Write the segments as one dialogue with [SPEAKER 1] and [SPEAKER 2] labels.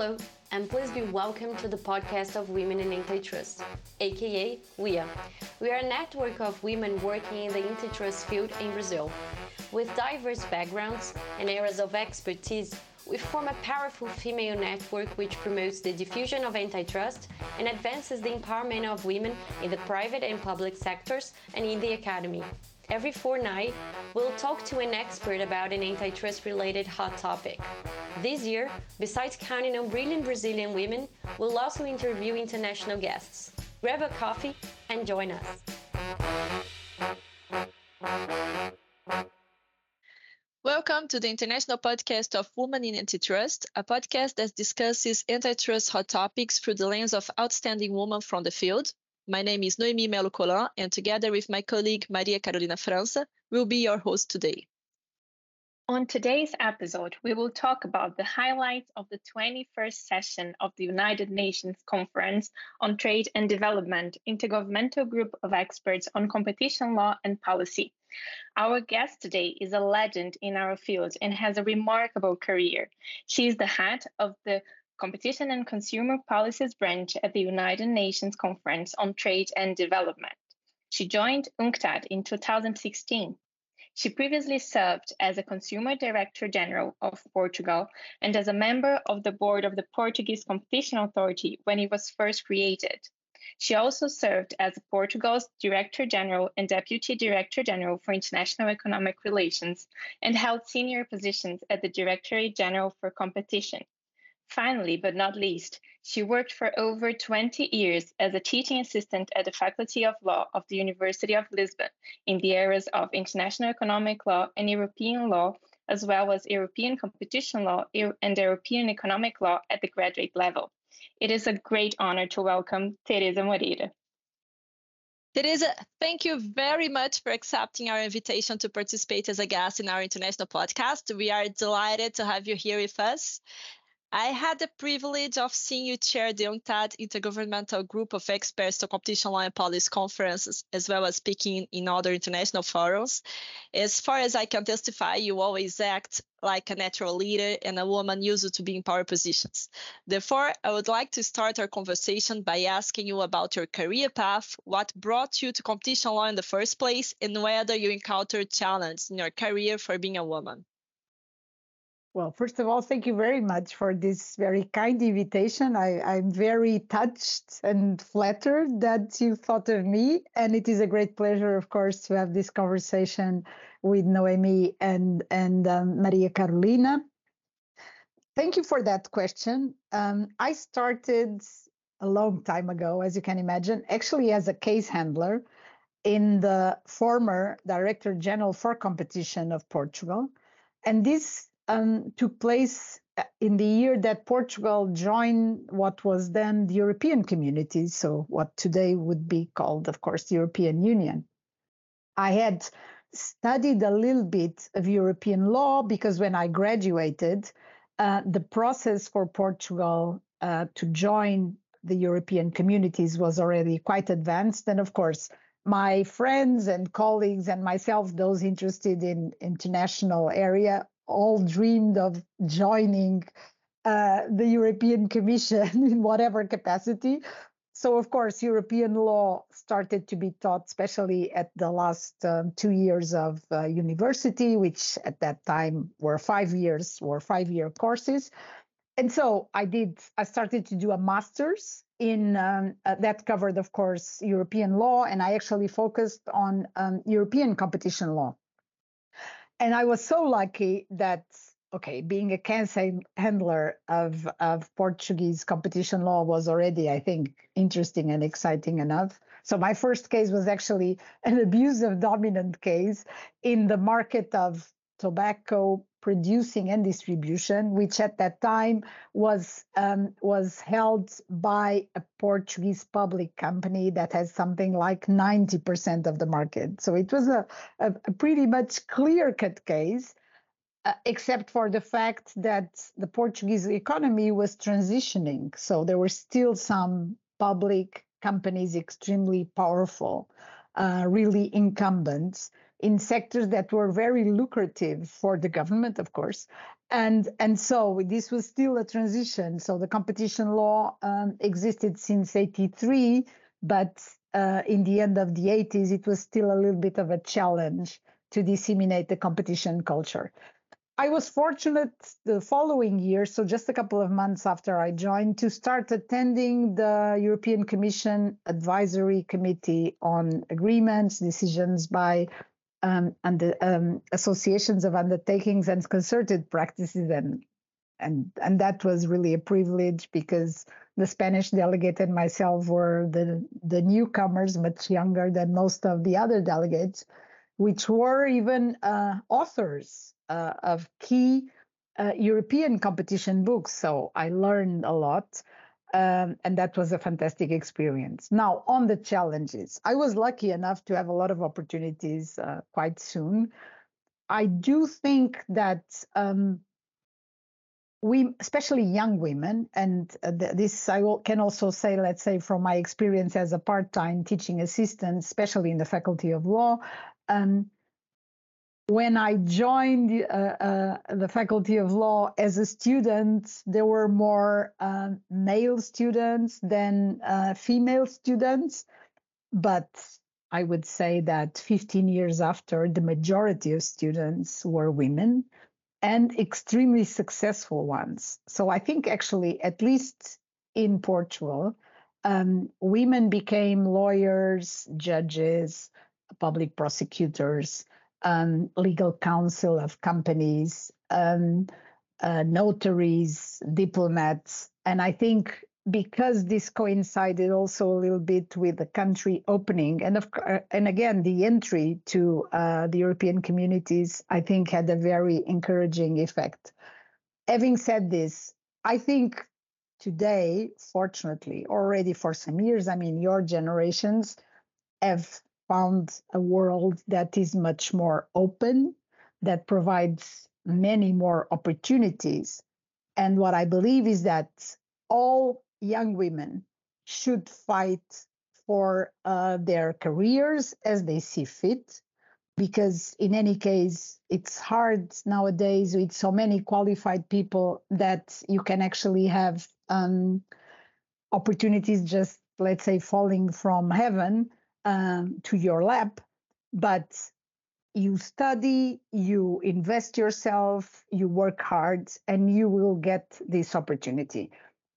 [SPEAKER 1] Hello, and please be welcome to the podcast of Women in Antitrust, aka WIA. We are a network of women working in the antitrust field in Brazil. With diverse backgrounds and areas of expertise, we form a powerful female network which promotes the diffusion of antitrust and advances the empowerment of women in the private and public sectors and in the academy. Every fortnight, we'll talk to an expert about an antitrust related hot topic. This year, besides counting on brilliant Brazilian women, we'll also interview international guests. Grab a coffee and join us.
[SPEAKER 2] Welcome to the international podcast of Women in Antitrust, a podcast that discusses antitrust hot topics through the lens of outstanding women from the field. My name is Noemy Melo and together with my colleague Maria Carolina França, we'll be your host today.
[SPEAKER 3] On today's episode, we will talk about the highlights of the 21st session of the United Nations Conference on Trade and Development, Intergovernmental Group of Experts on Competition Law and Policy. Our guest today is a legend in our field and has a remarkable career. She is the head of the Competition and Consumer Policies branch at the United Nations Conference on Trade and Development. She joined UNCTAD in 2016. She previously served as a Consumer Director General of Portugal and as a member of the board of the Portuguese Competition Authority when it was first created. She also served as Portugal's Director General and Deputy Director General for International Economic Relations and held senior positions at the Directorate General for Competition. Finally, but not least, she worked for over 20 years as a teaching assistant at the Faculty of Law of the University of Lisbon in the areas of international economic law and European law, as well as European competition law and European economic law at the graduate level. It is a great honor to welcome Teresa Moreira.
[SPEAKER 2] Teresa, thank you very much for accepting our invitation to participate as a guest in our international podcast. We are delighted to have you here with us. I had the privilege of seeing you chair the UNCTAD Intergovernmental Group of Experts to Competition Law and Policy conferences, as well as speaking in other international forums. As far as I can testify, you always act like a natural leader and a woman used to be in power positions. Therefore, I would like to start our conversation by asking you about your career path, what brought you to competition law in the first place, and whether you encountered challenges in your career for being a woman.
[SPEAKER 4] Well, first of all, thank you very much for this very kind invitation. I, am very touched and flattered that you thought of me. And it is a great pleasure, of course, to have this conversation with Noemy and, and um, Maria Carolina. Thank you for that question. Um, I started a long time ago, as you can imagine, actually as a case handler in the former Director General for Competition of Portugal. And this um, took place uh, in the year that Portugal joined what was then the European community, so what today would be called, of course, the European Union. I had studied a little bit of European law because when I graduated, uh, the process for Portugal uh, to join the European communities was already quite advanced. And of course, my friends and colleagues and myself, those interested in international area, all dreamed of joining uh, the European Commission in whatever capacity. So, of course, European law started to be taught, especially at the last um, two years of uh, university, which at that time were five years or five year courses. And so I did, I started to do a master's in um, uh, that covered, of course, European law, and I actually focused on um, European competition law and I was so lucky that okay, being a case handler of of Portuguese competition law was already, I think, interesting and exciting enough. So my first case was actually an abuse of dominant case in the market of tobacco producing and distribution, which at that time was um, was held by a Portuguese public company that has something like 90% of the market. So it was a, a, a pretty much clear-cut case, uh, except for the fact that the Portuguese economy was transitioning. So there were still some public companies extremely powerful, uh, really incumbents in sectors that were very lucrative for the government, of course, and and so this was still a transition. So the competition law um, existed since '83, but uh, in the end of the 80s, it was still a little bit of a challenge to disseminate the competition culture. I was fortunate the following year, so just a couple of months after I joined, to start attending the European Commission Advisory Committee on Agreements, decisions by um, and the um, associations of undertakings and concerted practices, and and and that was really a privilege because the Spanish delegate and myself were the the newcomers, much younger than most of the other delegates, which were even uh, authors uh, of key uh, European competition books. So I learned a lot. Um, and that was a fantastic experience. Now, on the challenges, I was lucky enough to have a lot of opportunities uh, quite soon. I do think that um, we, especially young women, and uh, this I can also say, let's say, from my experience as a part time teaching assistant, especially in the Faculty of Law, um, when I joined uh, uh, the Faculty of Law as a student, there were more uh, male students than uh, female students. But I would say that 15 years after, the majority of students were women and extremely successful ones. So I think actually, at least in Portugal, um, women became lawyers, judges, public prosecutors um, legal counsel of companies, um, uh, notaries, diplomats. And I think because this coincided also a little bit with the country opening and of uh, and again the entry to uh, the European communities, I think had a very encouraging effect. Having said this, I think today, fortunately, already for some years, I mean, your generations have found a world that is much more open, that provides many more opportunities. And what I believe is that all young women should fight for uh, their careers as they see fit. Because in any case, it's hard nowadays with so many qualified people that you can actually have um, opportunities just, let's say, falling from heaven um, to your lab, but you study, you invest yourself, you work hard, and you will get this opportunity.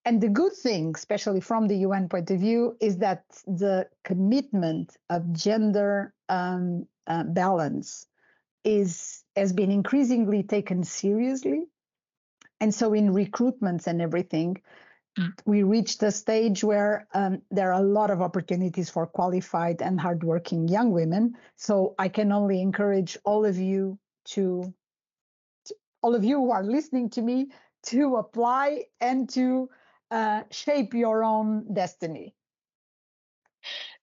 [SPEAKER 4] And the good thing, especially from the UN point of view, is that the commitment of gender um, uh, balance is has been increasingly taken seriously. And so, in recruitments and everything, we reached a stage where um, there are a lot of opportunities for qualified and hardworking young women. So I can only encourage all of you to, to all of you who are listening to me, to apply and to uh, shape your own destiny.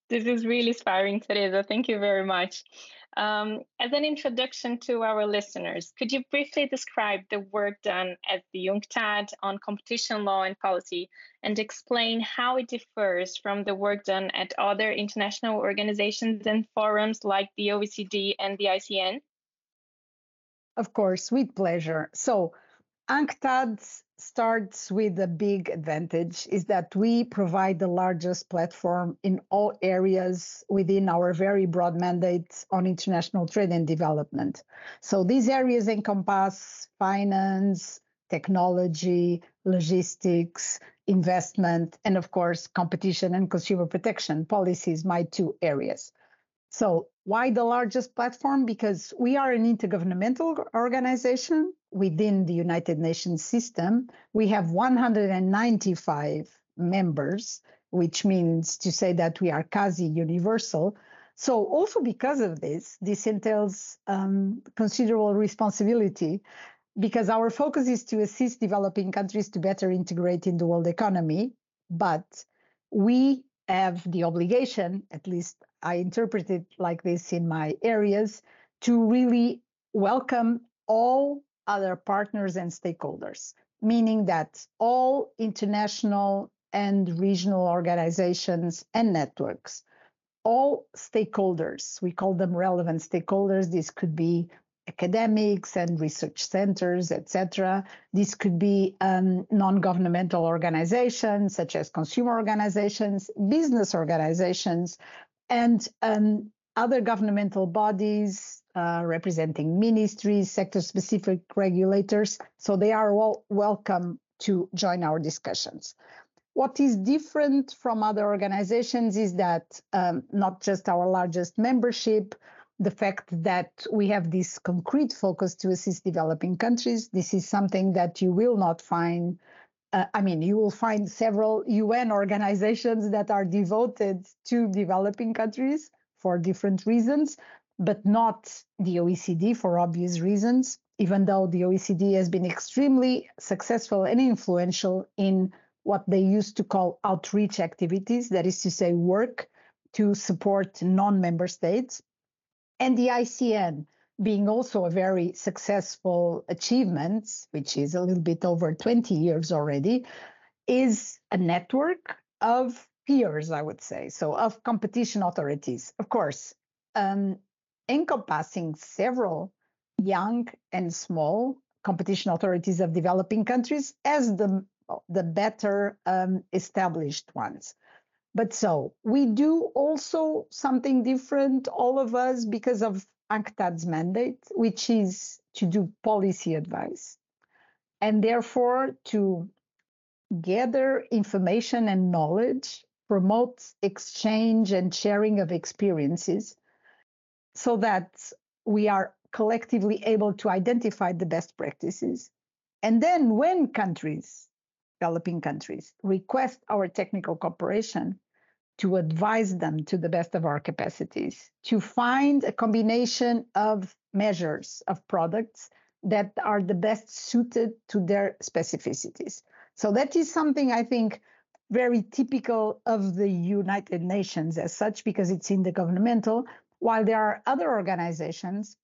[SPEAKER 3] This is really inspiring, Teresa. Thank you very much. Um, as an introduction to our listeners, could you briefly describe the work done at the UNCTAD on competition law and policy and explain how it differs from the work done at other international organizations and forums like the OECD and the ICN?
[SPEAKER 4] Of course, with pleasure. So, UNCTAD starts with a big advantage is that we provide the largest platform in all areas within our very broad mandate on international trade and development. So these areas encompass finance, technology, logistics, investment, and of course, competition and consumer protection policies, my two areas. So why the largest platform? Because we are an intergovernmental organization within the United Nations system. We have 195 members, which means to say that we are quasi universal. So, also because of this, this entails um, considerable responsibility because our focus is to assist developing countries to better integrate in the world economy. But we have the obligation, at least I interpret it like this in my areas, to really welcome all other partners and stakeholders, meaning that all international and regional organizations and networks, all stakeholders, we call them relevant stakeholders. This could be academics and research centers, etc. This could be um, non-governmental organizations such as consumer organizations, business organizations, and um, other governmental bodies uh, representing ministries, sector-specific regulators. So they are all welcome to join our discussions. What is different from other organizations is that um, not just our largest membership, the fact that we have this concrete focus to assist developing countries. This is something that you will not find. Uh, I mean, you will find several UN organizations that are devoted to developing countries for different reasons, but not the OECD for obvious reasons, even though the OECD has been extremely successful and influential in what they used to call outreach activities, that is to say, work to support non member states. And the ICN being also a very successful achievement, which is a little bit over 20 years already, is a network of peers, I would say, so of competition authorities, of course, um, encompassing several young and small competition authorities of developing countries as the the better um, established ones. But so we do also something different, all of us, because of UNCTAD's mandate, which is to do policy advice and therefore to gather information and knowledge, promote exchange and sharing of experiences so that we are collectively able to identify the best practices. And then when countries developing countries request our technical cooperation to advise them to the best of our capacities to find a combination of measures of products that are the best suited to their specificities. So that is something I think very typical of the United Nations as such, because it's in the governmental, while there are other organizations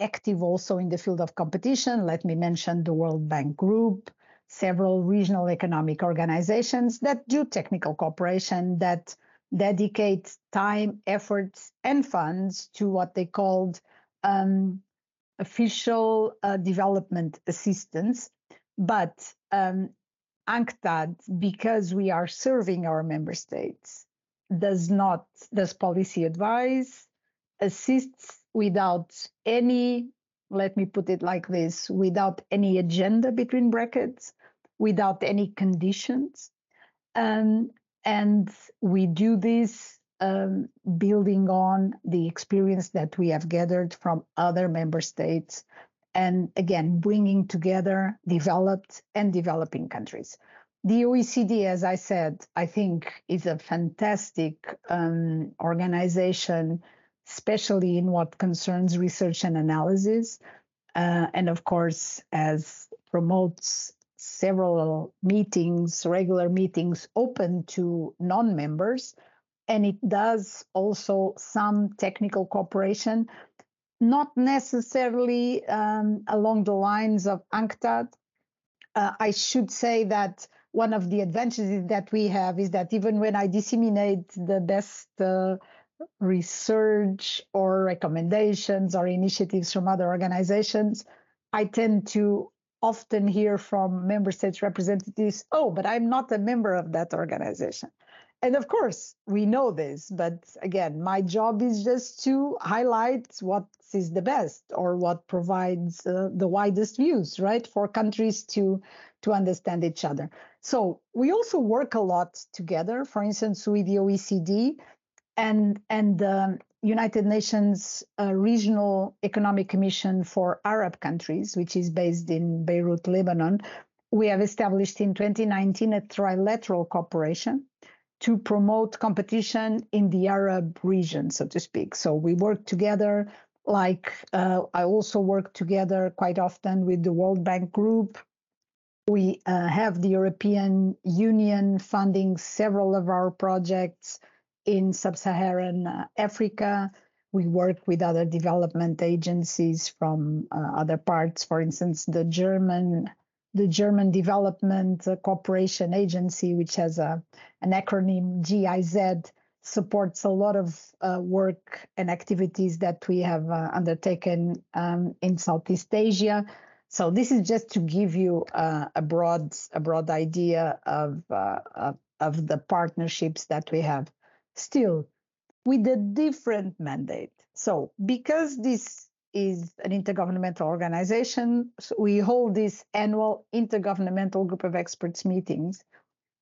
[SPEAKER 4] active also in the field of competition. Let me mention the World Bank Group, several regional economic organizations that do technical cooperation that dedicate time, efforts, and funds to what they called um, official uh, development assistance. But um, UNCTAD, because we are serving our member states, does not does policy advise, assists without any let me put it like this without any agenda between brackets without any conditions. Um, and we do this um, building on the experience that we have gathered from other member states. And again, bringing together developed and developing countries. The OECD, as I said, I think is a fantastic um, organization, especially in what concerns research and analysis. Uh, and of course, as promotes several meetings, regular meetings open to non members. And it does also some technical cooperation, not necessarily um, along the lines of UNCTAD. Uh, I should say that one of the advantages that we have is that even when I disseminate the best uh, research or recommendations or initiatives from other organizations, I tend to often hear from member states representatives, oh, but I'm not a member of that organization. And of course, we know this, but again, my job is just to highlight what is the best or what provides uh, the widest views, right, for countries to to understand each other. So we also work a lot together. For instance, with the OECD and and um, United Nations uh, Regional Economic Commission for Arab countries, which is based in Beirut, Lebanon, we have established in 2019 a trilateral cooperation to promote competition in the Arab region, so to speak. So we work together. Like uh, I also work together quite often with the World Bank Group. We uh, have the European Union funding several of our projects in sub-Saharan uh, Africa. We work with other development agencies from uh, other parts. For instance, the German the German Development Cooperation Agency, which has a an acronym GIZ, supports a lot of uh, work and activities that we have uh, undertaken um, in Southeast Asia. So this is just to give you uh, a broad a broad idea of, uh, of of the partnerships that we have. Still, with a different mandate. So because this is an intergovernmental organization, so we hold these annual intergovernmental group of experts meetings,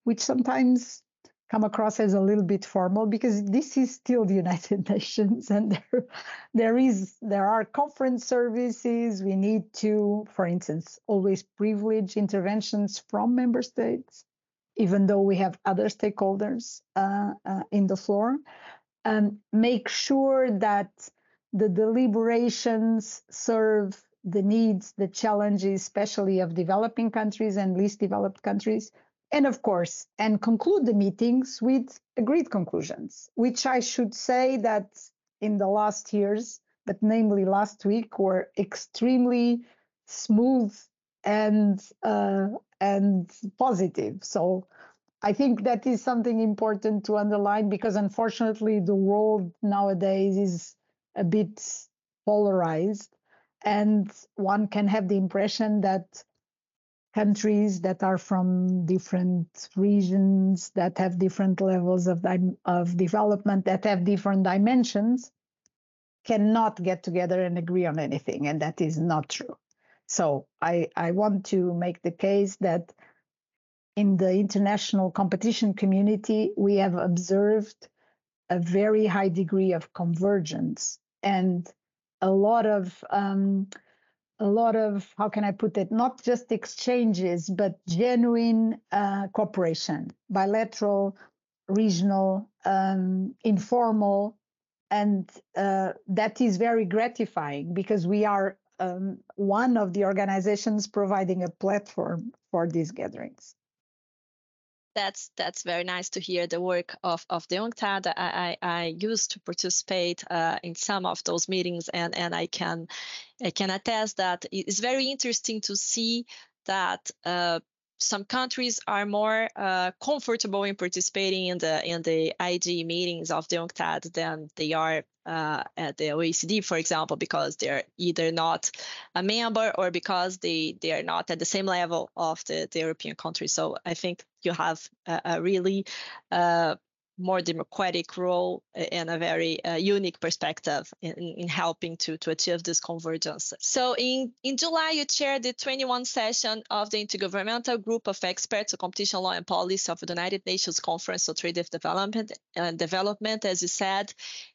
[SPEAKER 4] which sometimes come across as a little bit formal because this is still the United Nations and there, there is there are conference services. We need to, for instance, always privilege interventions from member states, even though we have other stakeholders uh, uh, in the floor. Um, make sure that the deliberations serve the needs, the challenges, especially of developing countries and least developed countries and of course, and conclude the meetings with agreed conclusions, which I should say that in the last years, but namely last week, were extremely smooth and uh, and positive. So I think that is something important to underline because unfortunately the world nowadays is a bit polarized, and one can have the impression that countries that are from different regions that have different levels of, of development that have different dimensions cannot get together and agree on anything and that is not true so i i want to make the case that in the international competition community we have observed a very high degree of convergence and a lot of um, a lot of how can i put it? Not just exchanges but genuine uh, cooperation bilateral regional um, informal and uh, that is very gratifying because we are um, one of the organizations providing a platform for these gatherings
[SPEAKER 2] that's that's very nice to hear the work of of the UNCTAD. I, I, I used to participate uh, in some of those meetings, and and I can I can attest that it's very interesting to see that. Uh, some countries are more uh, comfortable in participating in the in the IG meetings of the UNCTAD than they are uh, at the OECD, for example, because they're either not a member or because they, they are not at the same level of the, the European countries. So I think you have a, a really uh, more democratic role and a very uh, unique perspective in, in helping to, to achieve this convergence. So in, in July, you chaired the 21 session of the Intergovernmental Group of Experts on Competition Law and Policy of the United Nations Conference on Trade Development and Development, as you said,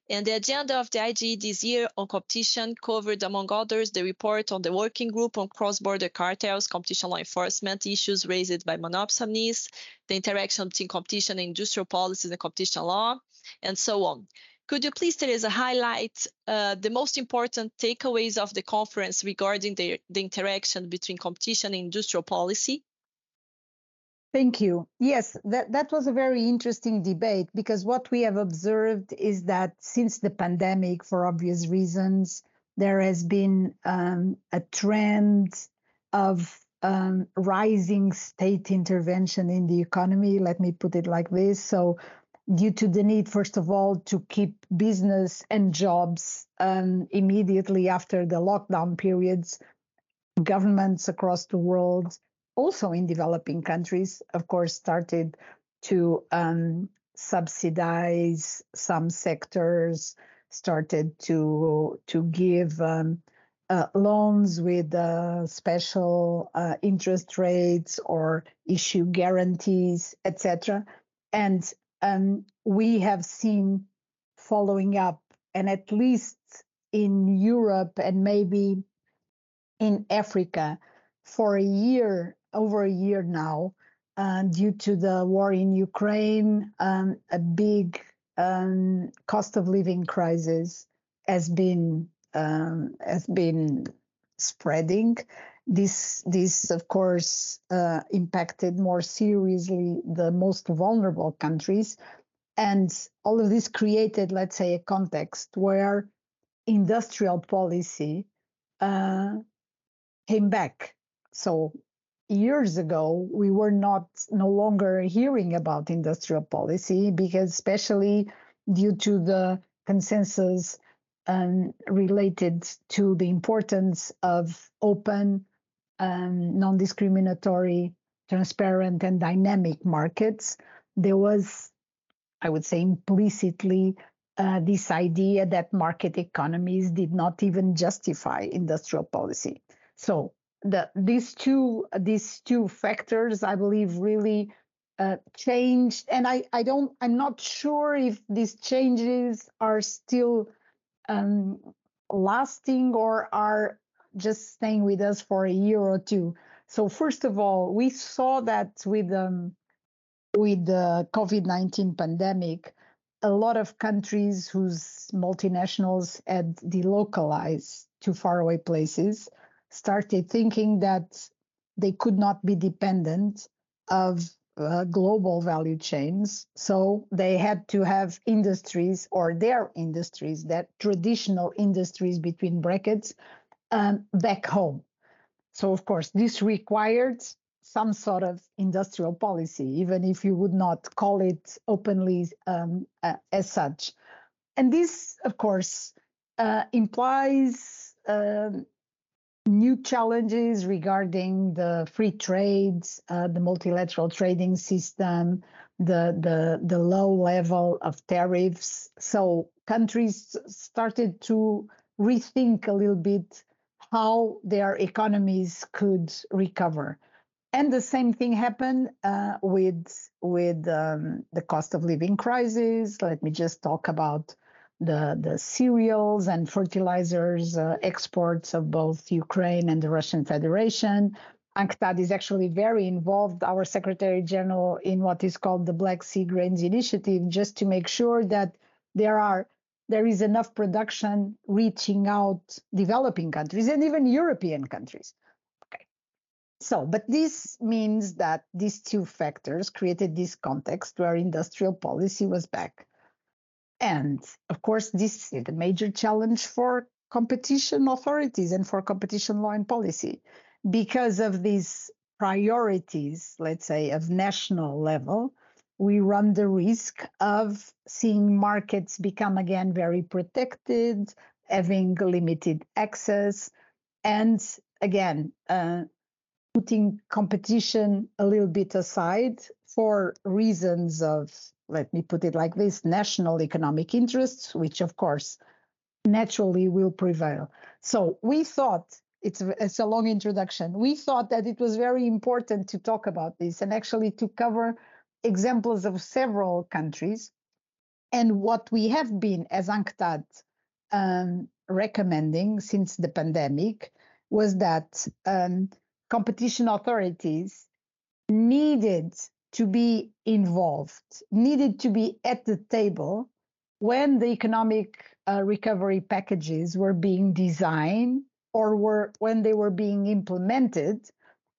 [SPEAKER 2] and the agenda of the IG this year on competition covered, among others, the report on the working group on cross-border cartels, competition law enforcement issues raised by monopolies, the interaction between competition and industrial policies and competition law, and so on. Could you please, Teresa, highlight uh, the most important takeaways of the conference regarding the, the interaction between competition and industrial policy?
[SPEAKER 4] Thank you. Yes, that, that was a very interesting debate because what we have observed is that since the pandemic, for obvious reasons, there has been um, a trend of um, rising state intervention in the economy. Let me put it like this. So, due to the need, first of all, to keep business and jobs um, immediately after the lockdown periods, governments across the world also in developing countries, of course, started to um, subsidize some sectors, started to to give um, uh, loans with uh, special uh, interest rates or issue guarantees, etc. And um, we have seen following up, and at least in Europe and maybe in Africa, for a year over a year now uh, due to the war in Ukraine, um, a big um, cost of living crisis has been um, has been spreading. This this of course uh, impacted more seriously the most vulnerable countries, and all of this created, let's say, a context where industrial policy uh, came back. So years ago we were not no longer hearing about industrial policy because especially due to the consensus um, related to the importance of open, um, non discriminatory, transparent, and dynamic markets, there was, I would say, implicitly uh, this idea that market economies did not even justify industrial policy. So the, these two these two factors, I believe, really uh, changed. And I, I don't I'm not sure if these changes are still um, lasting or are just staying with us for a year or two. So first of all, we saw that with um, with the COVID-19 pandemic, a lot of countries whose multinationals had delocalized to faraway places started thinking that they could not be dependent of uh, global value chains. So they had to have industries or their industries, that traditional industries between brackets, um, back home. So, of course, this required some sort of industrial policy, even if you would not call it openly um, uh, as such. And this, of course, uh, implies um, new challenges regarding the free trade, uh, the multilateral trading system, the, the, the low level of tariffs. So countries started to rethink a little bit how their economies could recover. And the same thing happened uh, with with um, the cost of living crisis. Let me just talk about the, the cereals and fertilizers uh, exports of both Ukraine and the Russian Federation. UNCTAD is actually very involved, our Secretary General, in what is called the Black Sea Grains Initiative, just to make sure that there are there is enough production reaching out developing countries and even European countries. Okay. So, but this means that these two factors created this context where industrial policy was back and of course, this is a major challenge for competition authorities and for competition law and policy because of these priorities, let's say, of national level. We run the risk of seeing markets become again very protected, having limited access, and again, uh, putting competition a little bit aside for reasons of let me put it like this national economic interests, which of course naturally will prevail. So we thought it's, it's a long introduction. We thought that it was very important to talk about this and actually to cover examples of several countries. And what we have been, as UNCTAD, um, recommending since the pandemic was that um, competition authorities needed to be involved, needed to be at the table when the economic uh, recovery packages were being designed or were when they were being implemented.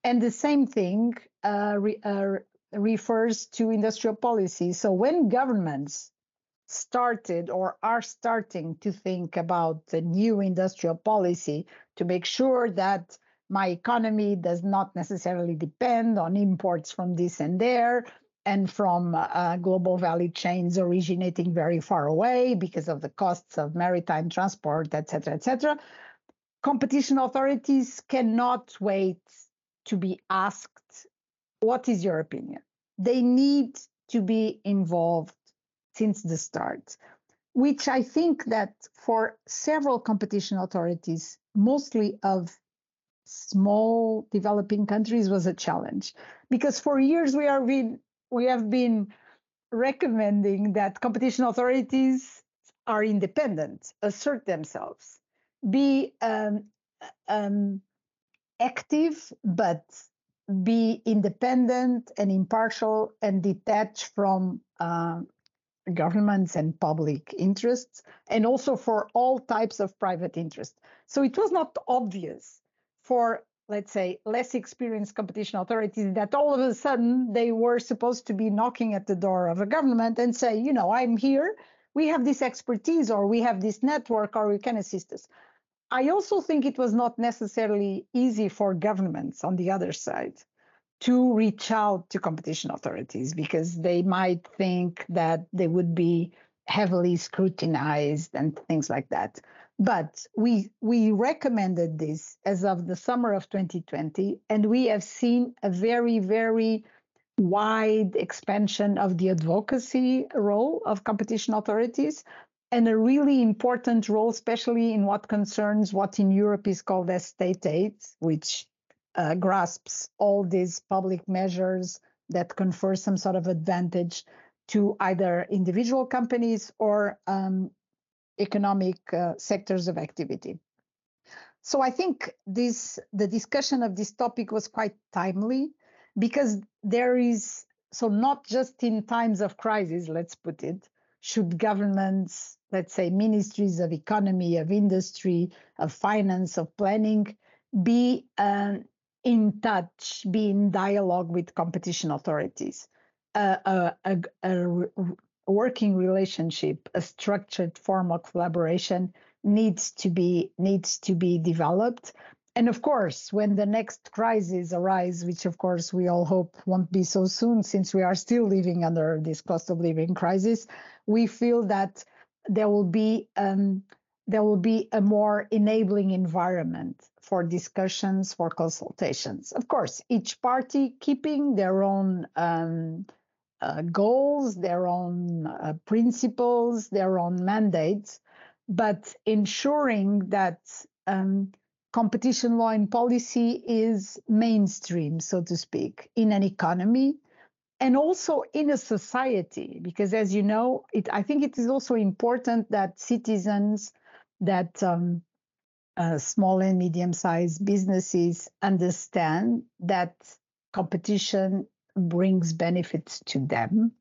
[SPEAKER 4] And the same thing uh, re, uh, refers to industrial policy. So when governments started or are starting to think about the new industrial policy to make sure that my economy does not necessarily depend on imports from this and there and from uh, global value chains originating very far away because of the costs of maritime transport, et cetera, et cetera. Competition authorities cannot wait to be asked, what is your opinion? They need to be involved since the start, which I think that for several competition authorities, mostly of small developing countries was a challenge because for years we are been we have been recommending that competition authorities are independent, assert themselves, be um, um, active, but be independent and impartial and detached from uh, governments and public interests, and also for all types of private interest. So it was not obvious for let's say less experienced competition authorities that all of a sudden they were supposed to be knocking at the door of a government and say you know i'm here we have this expertise or we have this network or we can assist us i also think it was not necessarily easy for governments on the other side to reach out to competition authorities because they might think that they would be heavily scrutinized and things like that. But we we recommended this as of the summer of 2020, and we have seen a very very wide expansion of the advocacy role of competition authorities and a really important role, especially in what concerns what in Europe is called as state aid, which uh, grasps all these public measures that confer some sort of advantage to either individual companies or um, economic uh, sectors of activity. So I think this the discussion of this topic was quite timely because there is so not just in times of crisis, let's put it, should governments, let's say ministries of economy, of industry, of finance, of planning, be uh, in touch, be in dialogue with competition authorities. Uh, a, a, a, working relationship, a structured formal collaboration needs to be needs to be developed. And of course, when the next crisis arises, which of course we all hope won't be so soon, since we are still living under this cost of living crisis, we feel that there will be um, there will be a more enabling environment for discussions, for consultations. Of course, each party keeping their own um, uh, goals, their own uh, principles, their own mandates, but ensuring that um, competition law and policy is mainstream, so to speak, in an economy and also in a society. Because as you know, it, I think it is also important that citizens, that um, uh, small and medium sized businesses understand that competition brings benefits to them,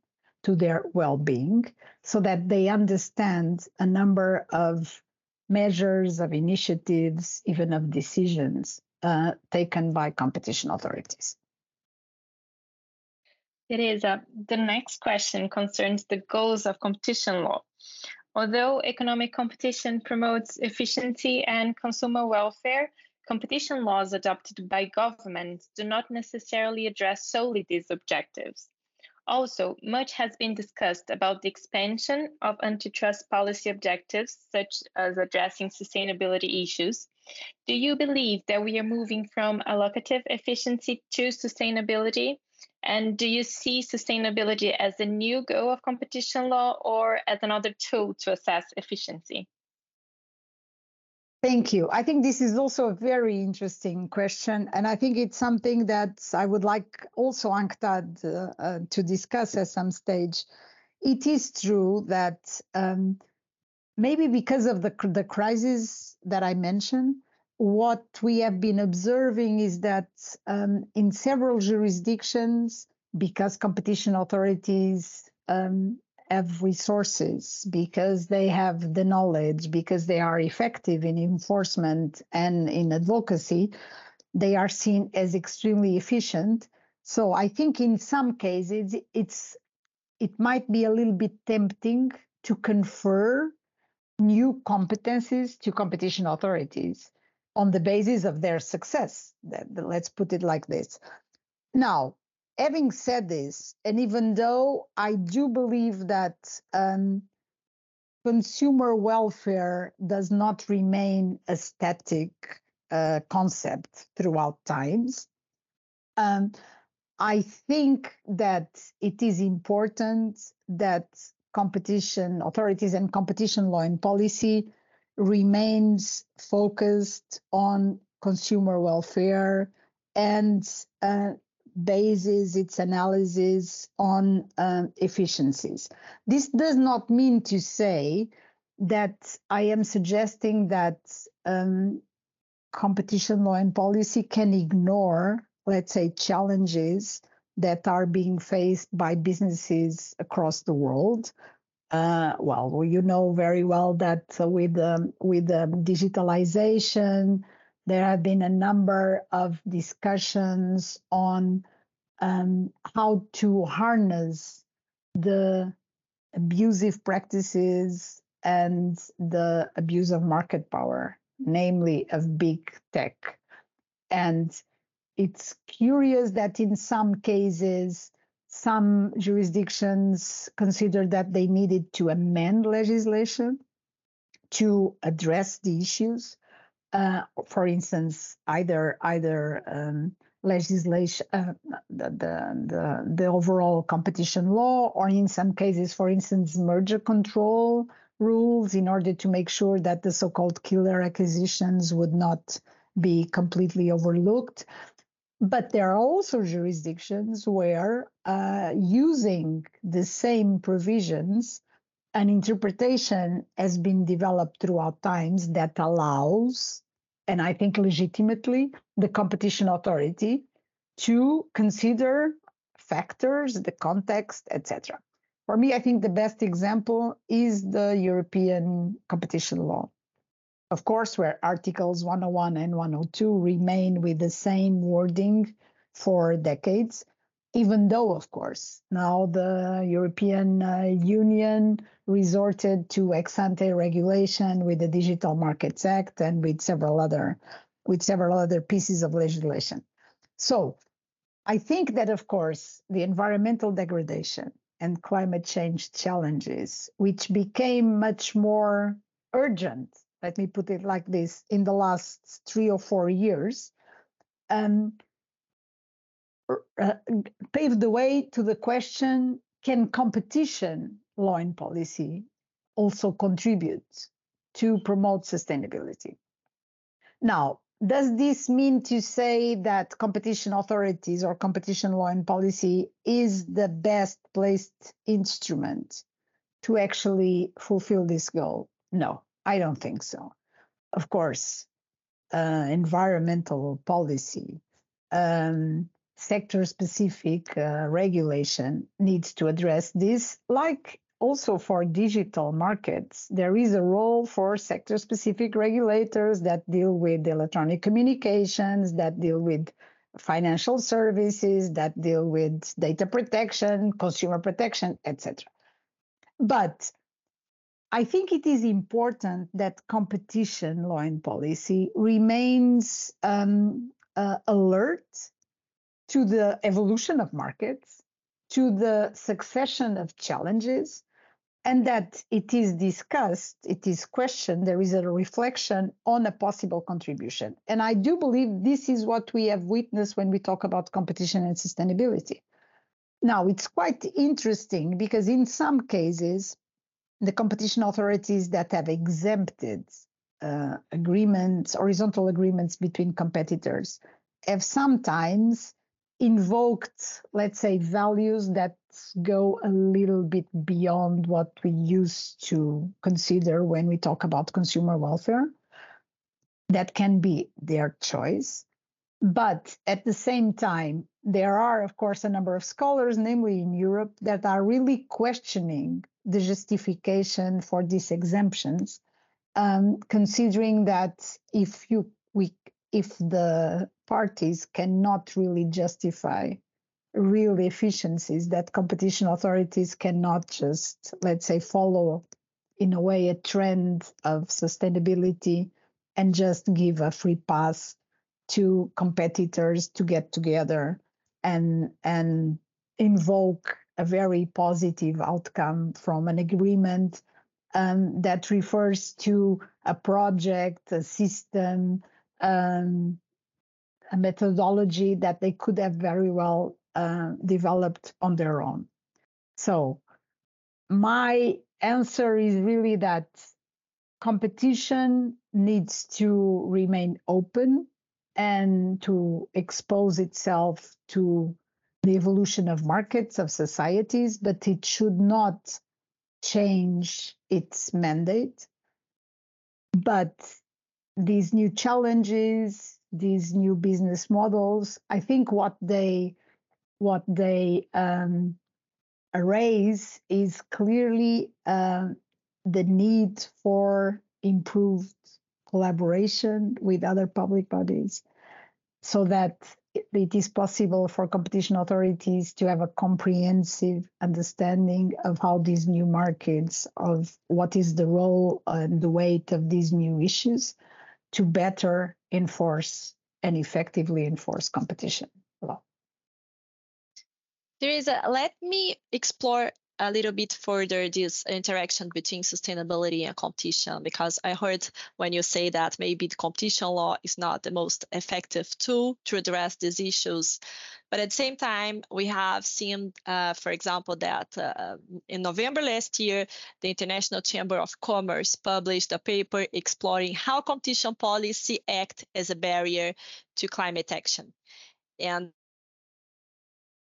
[SPEAKER 4] to their well being, so that they understand a number of measures, of initiatives, even of decisions uh, taken by competition authorities.
[SPEAKER 3] It is. Uh, the next question concerns the goals of competition law. Although economic competition promotes efficiency and consumer welfare, competition laws adopted by governments do not necessarily address solely these objectives. Also, much has been discussed about the expansion of antitrust policy objectives, such as addressing sustainability issues. Do you believe that we are moving from allocative efficiency to sustainability? And do you see sustainability as a new goal of competition law or as another tool to assess efficiency?
[SPEAKER 4] Thank you. I think this is also a very interesting question, and I think it's something that I would like also UNCTAD uh, uh, to discuss at some stage. It is true that um, maybe because of the the crisis that I mentioned, what we have been observing is that um, in several jurisdictions, because competition authorities um, have resources because they have the knowledge, because they are effective in enforcement and in advocacy, they are seen as extremely efficient. So I think in some cases it's it might be a little bit tempting to confer new competencies to competition authorities on the basis of their success. Let's put it like this. Now, having said this, and even though I do believe that um, consumer welfare does not remain a static uh, concept throughout times, um, I think that it is important that competition authorities and competition law and policy remains focused on consumer welfare and uh, bases its analysis on um, efficiencies. This does not mean to say that I am suggesting that um, competition law and policy can ignore, let's say, challenges that are being faced by businesses across the world. Uh, well, you know very well that with um, with um, digitalization, there have been a number of discussions on um, how to harness the abusive practices and the abuse of market power, namely of big tech. And it's curious that in some cases, some jurisdictions considered that they needed to amend legislation to address the issues. Uh, for instance, either either um, legislation, uh, the, the, the the overall competition law, or in some cases, for instance, merger control rules, in order to make sure that the so-called killer acquisitions would not be completely overlooked. But there are also jurisdictions where uh, using the same provisions, an interpretation has been developed throughout times that allows, and I think legitimately, the competition authority to consider factors, the context, etc. For me, I think the best example is the European competition law of course, where Articles 101 and 102 remain with the same wording for decades, even though, of course, now the European uh, Union resorted to ex ante regulation with the Digital Markets Act and with several other with several other pieces of legislation. So I think that, of course, the environmental degradation and climate change challenges, which became much more urgent let me put it like this, in the last three or four years, um, uh, paved the way to the question can competition law and policy also contribute to promote sustainability? Now, does this mean to say that competition authorities or competition law and policy is the best placed instrument to actually fulfill this goal? No. I don't think so. Of course, uh, environmental policy, um, sector specific uh, regulation needs to address this, like also for digital markets, there is a role for sector specific regulators that deal with electronic communications, that deal with financial services, that deal with data protection, consumer protection, etc. But I think it is important that competition law and policy remains um, uh, alert to the evolution of markets, to the succession of challenges, and that it is discussed, it is questioned, there is a reflection on a possible contribution. And I do believe this is what we have witnessed when we talk about competition and sustainability. Now, it's quite interesting because in some cases, the competition authorities that have exempted uh, agreements, horizontal agreements between competitors, have sometimes invoked, let's say, values that go a little bit beyond what we used to consider when we talk about consumer welfare. That can be their choice. But at the same time, there are, of course, a number of scholars, namely in Europe, that are really questioning the justification for these exemptions, um, considering that if you we if the parties cannot really justify real efficiencies, that competition authorities cannot just let's say follow in a way a trend of sustainability and just give a free pass to competitors to get together and and invoke a very positive outcome from an agreement um, that refers to a project, a system, um, a methodology that they could have very well uh, developed on their own. So, my answer is really that competition needs to remain open and to expose itself to the evolution of markets, of societies, but it should not change its mandate. But these new challenges, these new business models, I think what they what they um, raise is clearly uh, the need for improved collaboration with other public bodies so that it is possible for competition authorities to have a comprehensive understanding of how these new markets, of what is the role and the weight of these new issues to better enforce and effectively enforce competition law.
[SPEAKER 2] Teresa, let me explore a little bit further this interaction between sustainability and competition because I heard when you say that maybe the competition law is not the most effective tool to address these issues. But at the same time, we have seen, uh, for example, that uh, in November last year, the International Chamber of Commerce published a paper exploring how competition policy act as a barrier to climate action. And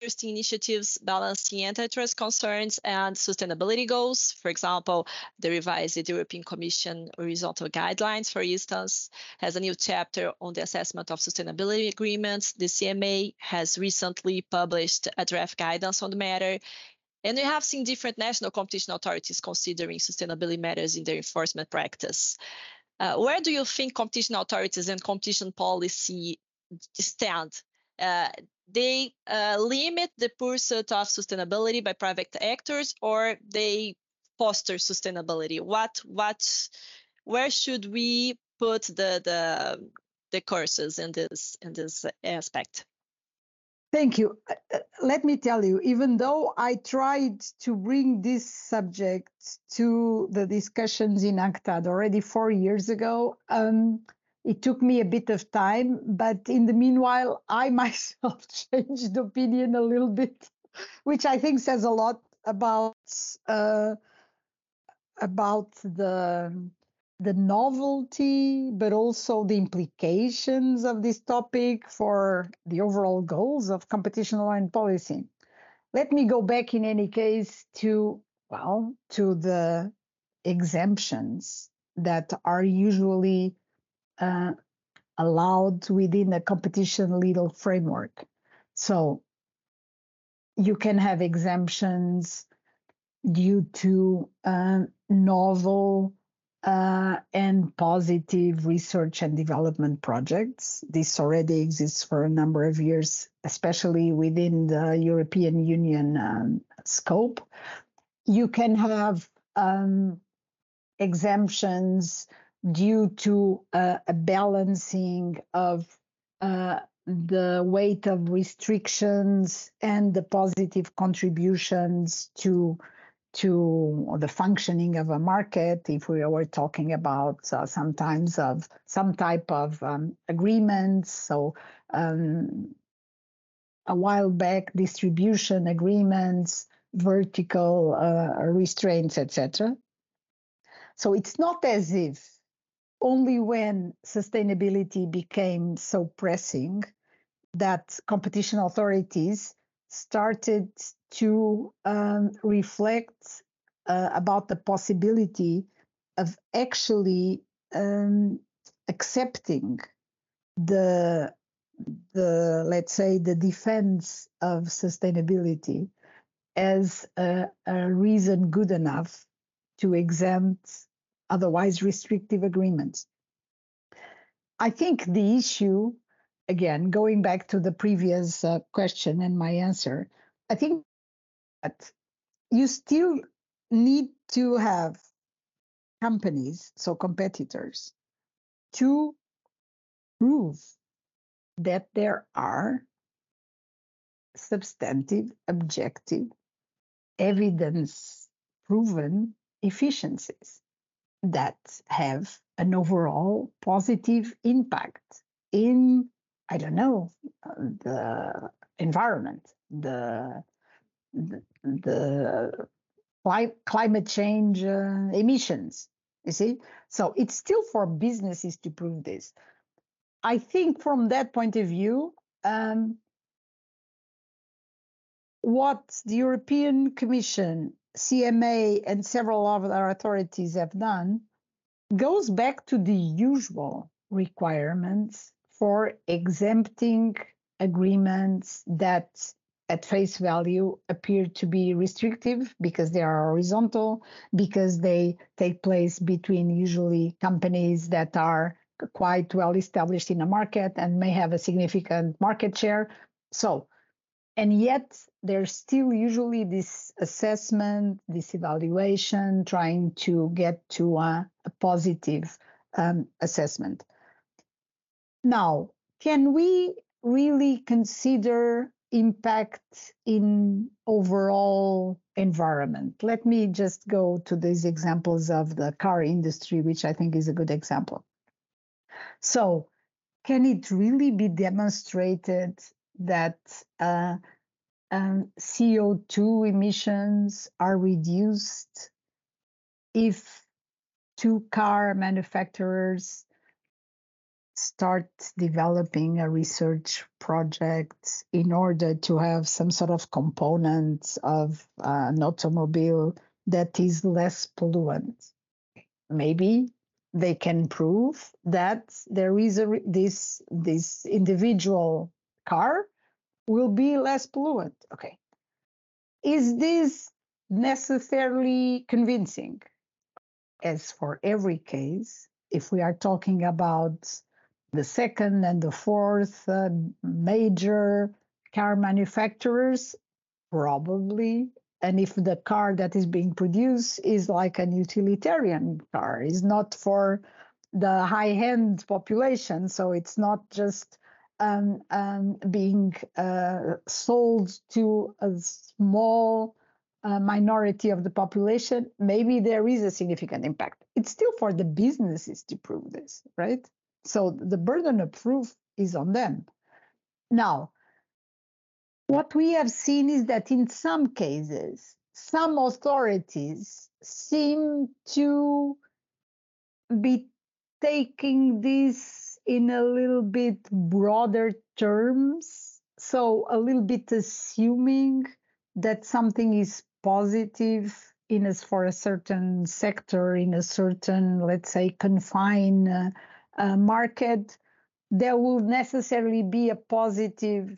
[SPEAKER 2] interesting initiatives balancing antitrust concerns and sustainability goals. For example, the revised European Commission horizontal guidelines, for instance, has a new chapter on the assessment of sustainability agreements. The CMA has recently published a draft guidance on the matter. And we have seen different national competition authorities considering sustainability matters in their enforcement practice. Uh, where do you think competition authorities and competition policy stand? Uh, they uh, limit the pursuit of sustainability by private actors or they foster sustainability? What what where should we put the the the courses in this in this aspect?
[SPEAKER 4] Thank you. Uh, uh, let me tell you even though i tried to bring this subject to the discussions in unctad already four years ago um, it took me a bit of time, but in the meanwhile, I myself changed opinion a little bit, which I think says a lot about uh, about the the novelty, but also the implications of this topic for the overall goals of competition law and policy. Let me go back in any case to well to the exemptions that are usually uh, allowed within a competition legal framework. So you can have exemptions due to uh, novel uh, and positive research and development projects. This already exists for a number of years, especially within the European Union um, scope. You can have um, exemptions due to uh, a balancing of uh, the weight of restrictions and the positive contributions to to the functioning of a market. If we were talking about uh, sometimes of some type of um, agreements so um, a while back distribution agreements vertical uh, restraints etc so it's not as if only when sustainability became so pressing that competition authorities started to um, reflect uh, about the possibility of actually um, accepting the the let's say the defense of sustainability as a, a reason good enough to exempt otherwise restrictive agreements. I think the issue, again, going back to the previous uh, question and my answer, I think that you still need to have companies, so competitors, to prove that there are substantive, objective, evidence proven efficiencies that have an overall positive impact in i don't know the environment the the, the climate change uh, emissions you see? So it's still for businesses to prove this. I think from that point of view um, what the european commission CMA and several other authorities have done goes back to the usual requirements for exempting agreements that at face value appear to be restrictive because they are horizontal, because they take place between usually companies that are quite well established in a market and may have a significant market share. So, and yet there's still usually this assessment, this evaluation, trying to get to a, a positive um, assessment. Now, can we really consider impact in overall environment. Let me just go to these examples of the car industry, which I think is a good example. So, can it really be demonstrated that uh, um, CO2 emissions are reduced if two car manufacturers start developing a research project in order to have some sort of components of uh, an automobile that is less pollutant. Maybe they can prove that there is a this this individual car will be less pollutant. Okay. Is this necessarily convincing? As for every case, if we are talking about the second and the fourth uh, major car manufacturers, probably. And if the car that is being produced is like an utilitarian car, is not for the high end population, so it's not just um, um, being uh, sold to a small uh, minority of the population, maybe there is a significant impact. It's still for the businesses to prove this, right? So the burden of proof is on them. Now, what we have seen is that in some cases, some authorities seem to be taking this in a little bit broader terms. So, a little bit assuming that something is positive in as for a certain sector, in a certain, let's say, confined uh, uh, market, there will necessarily be a positive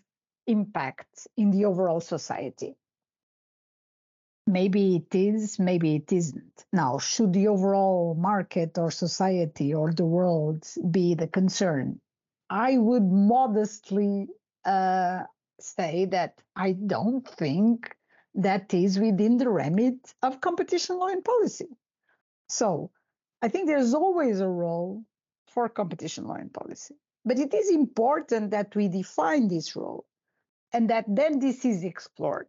[SPEAKER 4] impact in the overall society. Maybe it is, maybe it isn't. Now, should the overall market or society or the world be the concern? I would modestly uh, say that I don't think that is within the remit of competition law and policy. So I think there's always a role for competition law and policy. But it is important that we define this role and that then this is explored.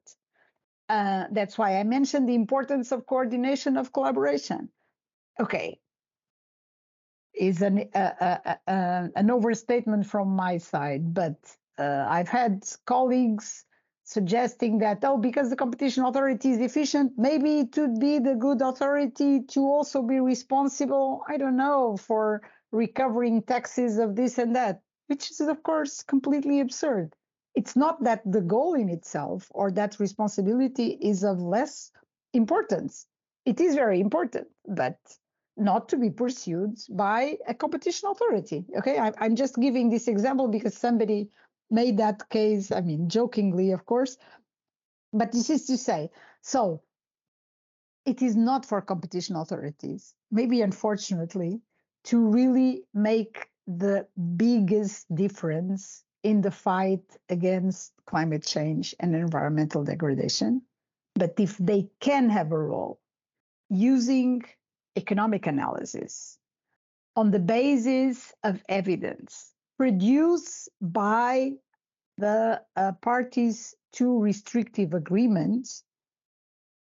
[SPEAKER 4] Uh, that's why I mentioned the importance of coordination of collaboration. Okay, is an uh, uh, uh an overstatement from my side, but uh, I've had colleagues suggesting that oh, because the competition authority is efficient, maybe it would be the good authority to also be responsible. I don't know for recovering taxes of this and that, which is, of course, completely absurd. It's not that the goal in itself or that responsibility is of less importance. It is very important, but not to be pursued by a competition authority. Okay, I, I'm just giving this example because somebody made that case, I mean, jokingly, of course. But this is to say, so it is not for competition authorities, maybe unfortunately, to really make the biggest difference in the fight against climate change and environmental degradation. But if they can have a role using economic analysis on the basis of evidence produced by the uh, parties to restrictive agreements,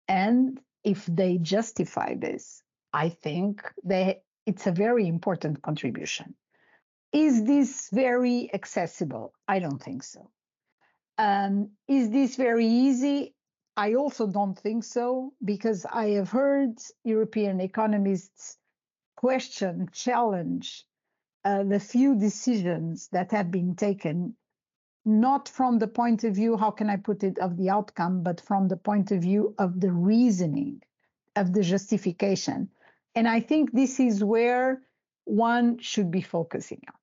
[SPEAKER 4] and if they justify this, I think they it's a very important contribution. Is this very accessible? I don't think so. Um, is this very easy? I also don't think so, because I have heard European economists question, challenge uh, the few decisions that have been taken, not from the point of view, how can I put it, of the outcome, but from the point of view of the reasoning, of the justification. And I think this is where one should be focusing on.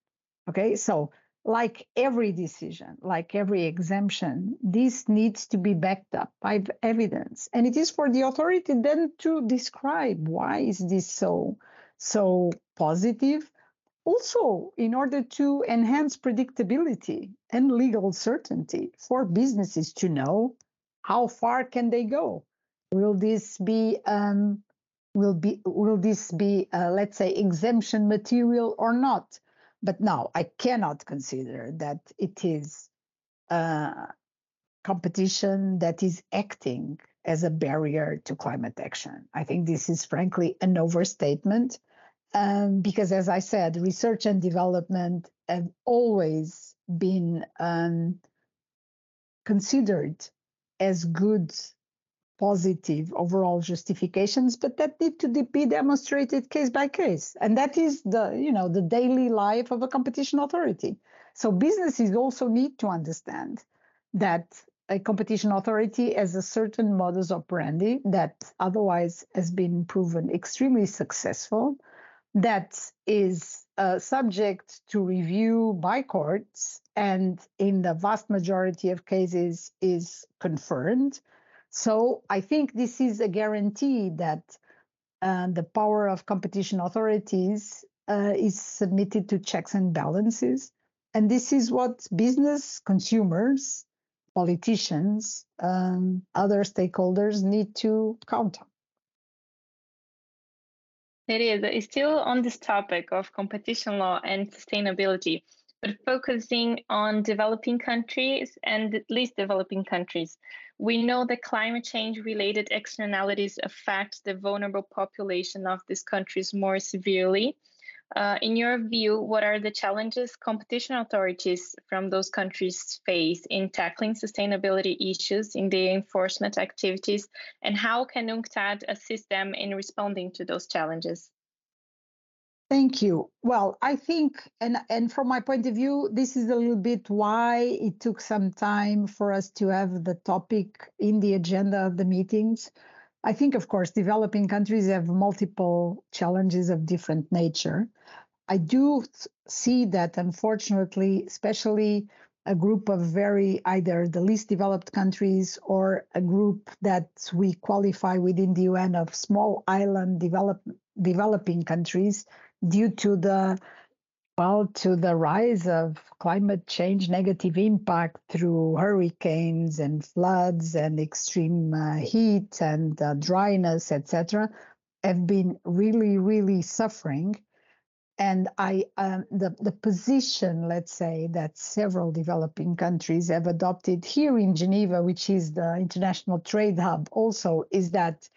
[SPEAKER 4] Okay, so like every decision, like every exemption, this needs to be backed up by evidence. And it is for the authority then to describe why is this so so positive. Also, in order to enhance predictability and legal certainty for businesses to know how far can they go. Will this be um, will be will this be uh, let's say exemption material or not but now i cannot consider that it is uh, competition that is acting as a barrier to climate action. I think this is frankly an overstatement um, because, as I said, research and development have always been um, considered as good positive overall justifications but that need to be demonstrated case by case. And that is the you know the daily life of a competition authority. So businesses also need to understand that a competition authority has a certain modus operandi that otherwise has been proven extremely successful that is uh, subject to review by courts and in the vast majority of cases is confirmed so I think this is a guarantee that uh, the power of competition authorities uh, is submitted to checks and balances. And this is what business, consumers, politicians, um, other stakeholders need to count on.
[SPEAKER 3] It is. It's still on this topic of competition law and sustainability, but focusing on developing countries and at least developing countries. We know that climate change related externalities affect the vulnerable population of these countries more severely. Uh, in your view, what are the challenges competition authorities from those countries face in tackling sustainability issues in their enforcement activities, and how can UNCTAD assist them in responding to those challenges?
[SPEAKER 4] Thank you. Well, I think, and and from my point of view, this is a little bit why it took some time for us to have the topic in the agenda of the meetings. I think, of course, developing countries have multiple challenges of different nature. I do see that, unfortunately, especially a group of very either the least developed countries or a group that we qualify within the UN of small island develop, developing countries due to the well to the rise of climate change negative impact through hurricanes and floods and extreme uh, heat and uh, dryness etc have been really really suffering. And i um, the the position let's say that several developing countries have adopted here in geneva which is the international trade hub also is that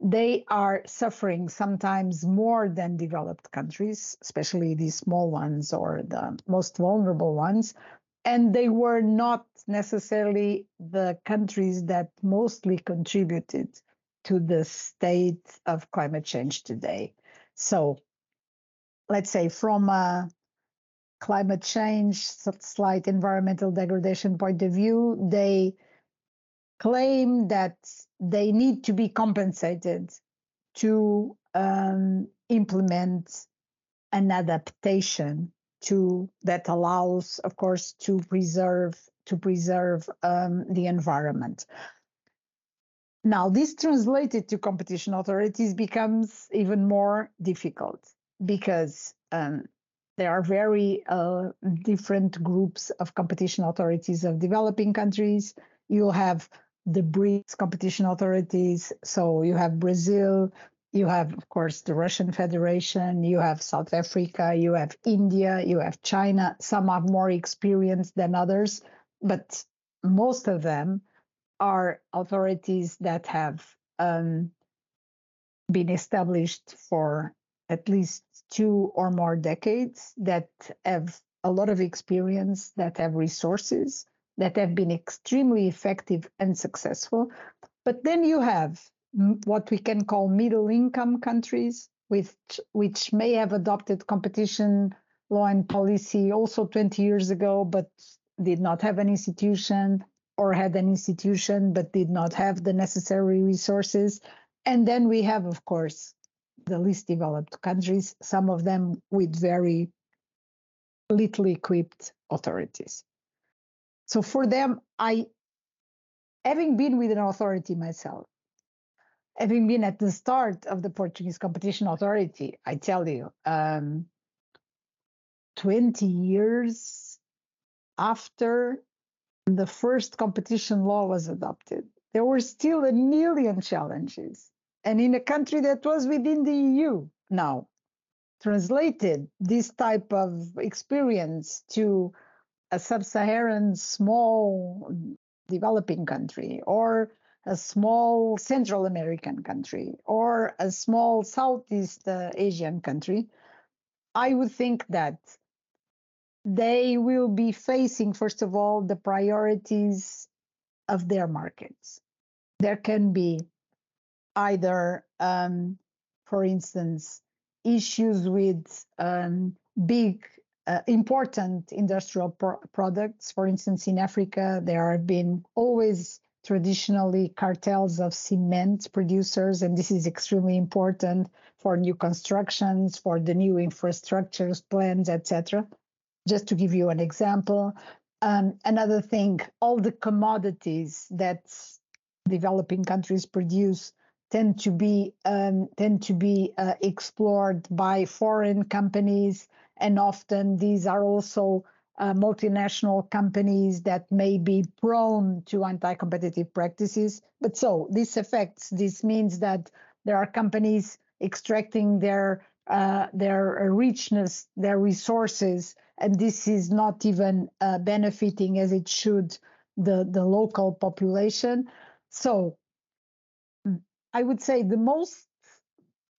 [SPEAKER 4] they are suffering sometimes more than developed countries, especially these small ones or the most vulnerable ones. And they were not necessarily the countries that mostly contributed to the state of climate change today. So, let's say from a climate change, slight environmental degradation point of view, they claim that they need to be compensated to um, implement an adaptation to that allows, of course, to preserve to preserve um, the environment. Now, this translated to competition authorities becomes even more difficult because um, there are very uh, different groups of competition authorities of developing countries. You have the BRICS competition authorities. So you have Brazil, you have, of course, the Russian Federation, you have South Africa, you have India, you have China. Some have more experience than others, but most of them are authorities that have um, been established for at least two or more decades, that have a lot of experience, that have resources, that have been extremely effective and successful. But then you have what we can call middle income countries, with, which may have adopted competition law and policy also 20 years ago, but did not have an institution or had an institution but did not have the necessary resources. And then we have, of course, the least developed countries, some of them with very little equipped authorities. So for them, I, having been with an authority myself, having been at the start of the Portuguese Competition Authority, I tell you, um, 20 years after the first competition law was adopted, there were still a million challenges. And in a country that was within the EU now, translated this type of experience to a sub-Saharan small developing country or a small Central American country or a small Southeast uh, Asian country, I would think that they will be facing, first of all, the priorities of their markets. There can be either, um, for instance, issues with um, big, uh, important industrial pro- products. For instance, in Africa, there have been always traditionally cartels of cement producers, and this is extremely important for new constructions, for the new infrastructures plans, etc. Just to give you an example. Um, another thing, all the commodities that developing countries produce tend to be um, tend to be uh, explored by foreign companies, and often these are also uh, multinational companies that may be prone to anti-competitive practices. But so this affects. This means that there are companies extracting their uh, their richness, their resources, and this is not even uh, benefiting as it should the the local population. So I would say the most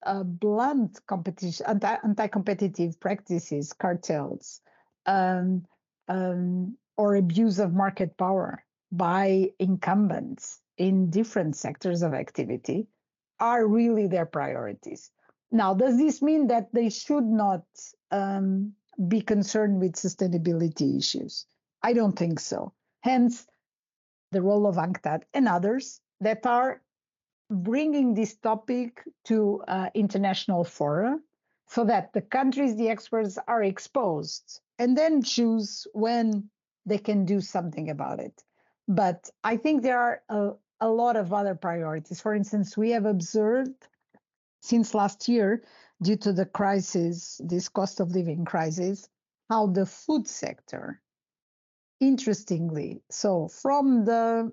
[SPEAKER 4] uh, blunt competition, anti, anti-competitive practices, cartels, um, um, or abuse of market power by incumbents in different sectors of activity are really their priorities. Now, does this mean that they should not um, be concerned with sustainability issues? I don't think so. Hence, the role of UNCTAD and others that are bringing this topic to uh, international fora so that the countries, the experts are exposed and then choose when they can do something about it. But I think there are a, a lot of other priorities. For instance, we have observed since last year, due to the crisis, this cost of living crisis, how the food sector, interestingly, so from the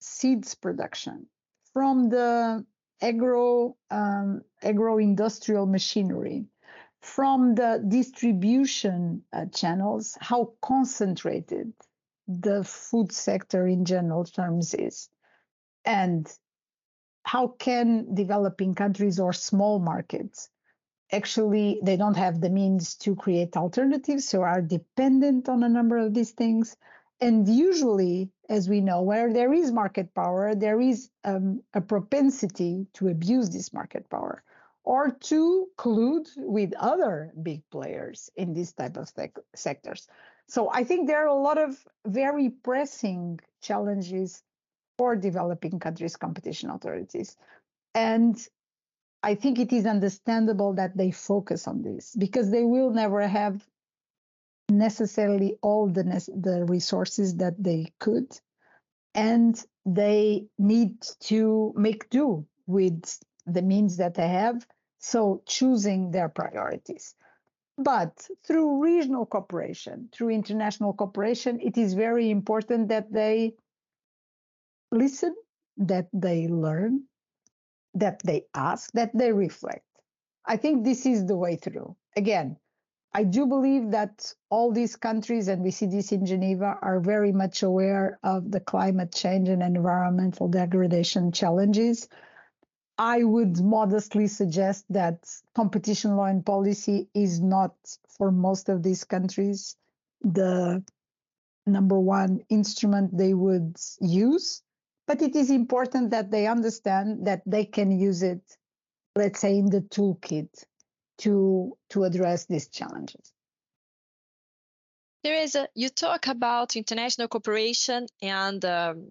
[SPEAKER 4] seeds production from the agro um, agro-industrial machinery, from the distribution uh, channels, how concentrated the food sector in general terms is, and how can developing countries or small markets actually they don't have the means to create alternatives so are dependent on a number of these things and usually, as we know, where there is market power, there is um, a propensity to abuse this market power or to collude with other big players in this type of sec- sectors. So I think there are a lot of very pressing challenges for developing countries' competition authorities. And I think it is understandable that they focus on this because they will never have necessarily all the, the resources that they could. And they need to make do with the means that they have. So choosing their priorities. But through regional cooperation, through international cooperation, it is very important that they listen, that they learn, that they ask, that they reflect. I think this is the way through. Again, I do believe that all these countries, and we see this in Geneva, are very much aware of the climate change and environmental degradation challenges. I would modestly suggest that competition law and policy is not, for most of these countries, the number one instrument they would use. But it is important that they understand that they can use it, let's say, in the toolkit to to address these challenges.
[SPEAKER 2] Teresa, you talk about international cooperation and um,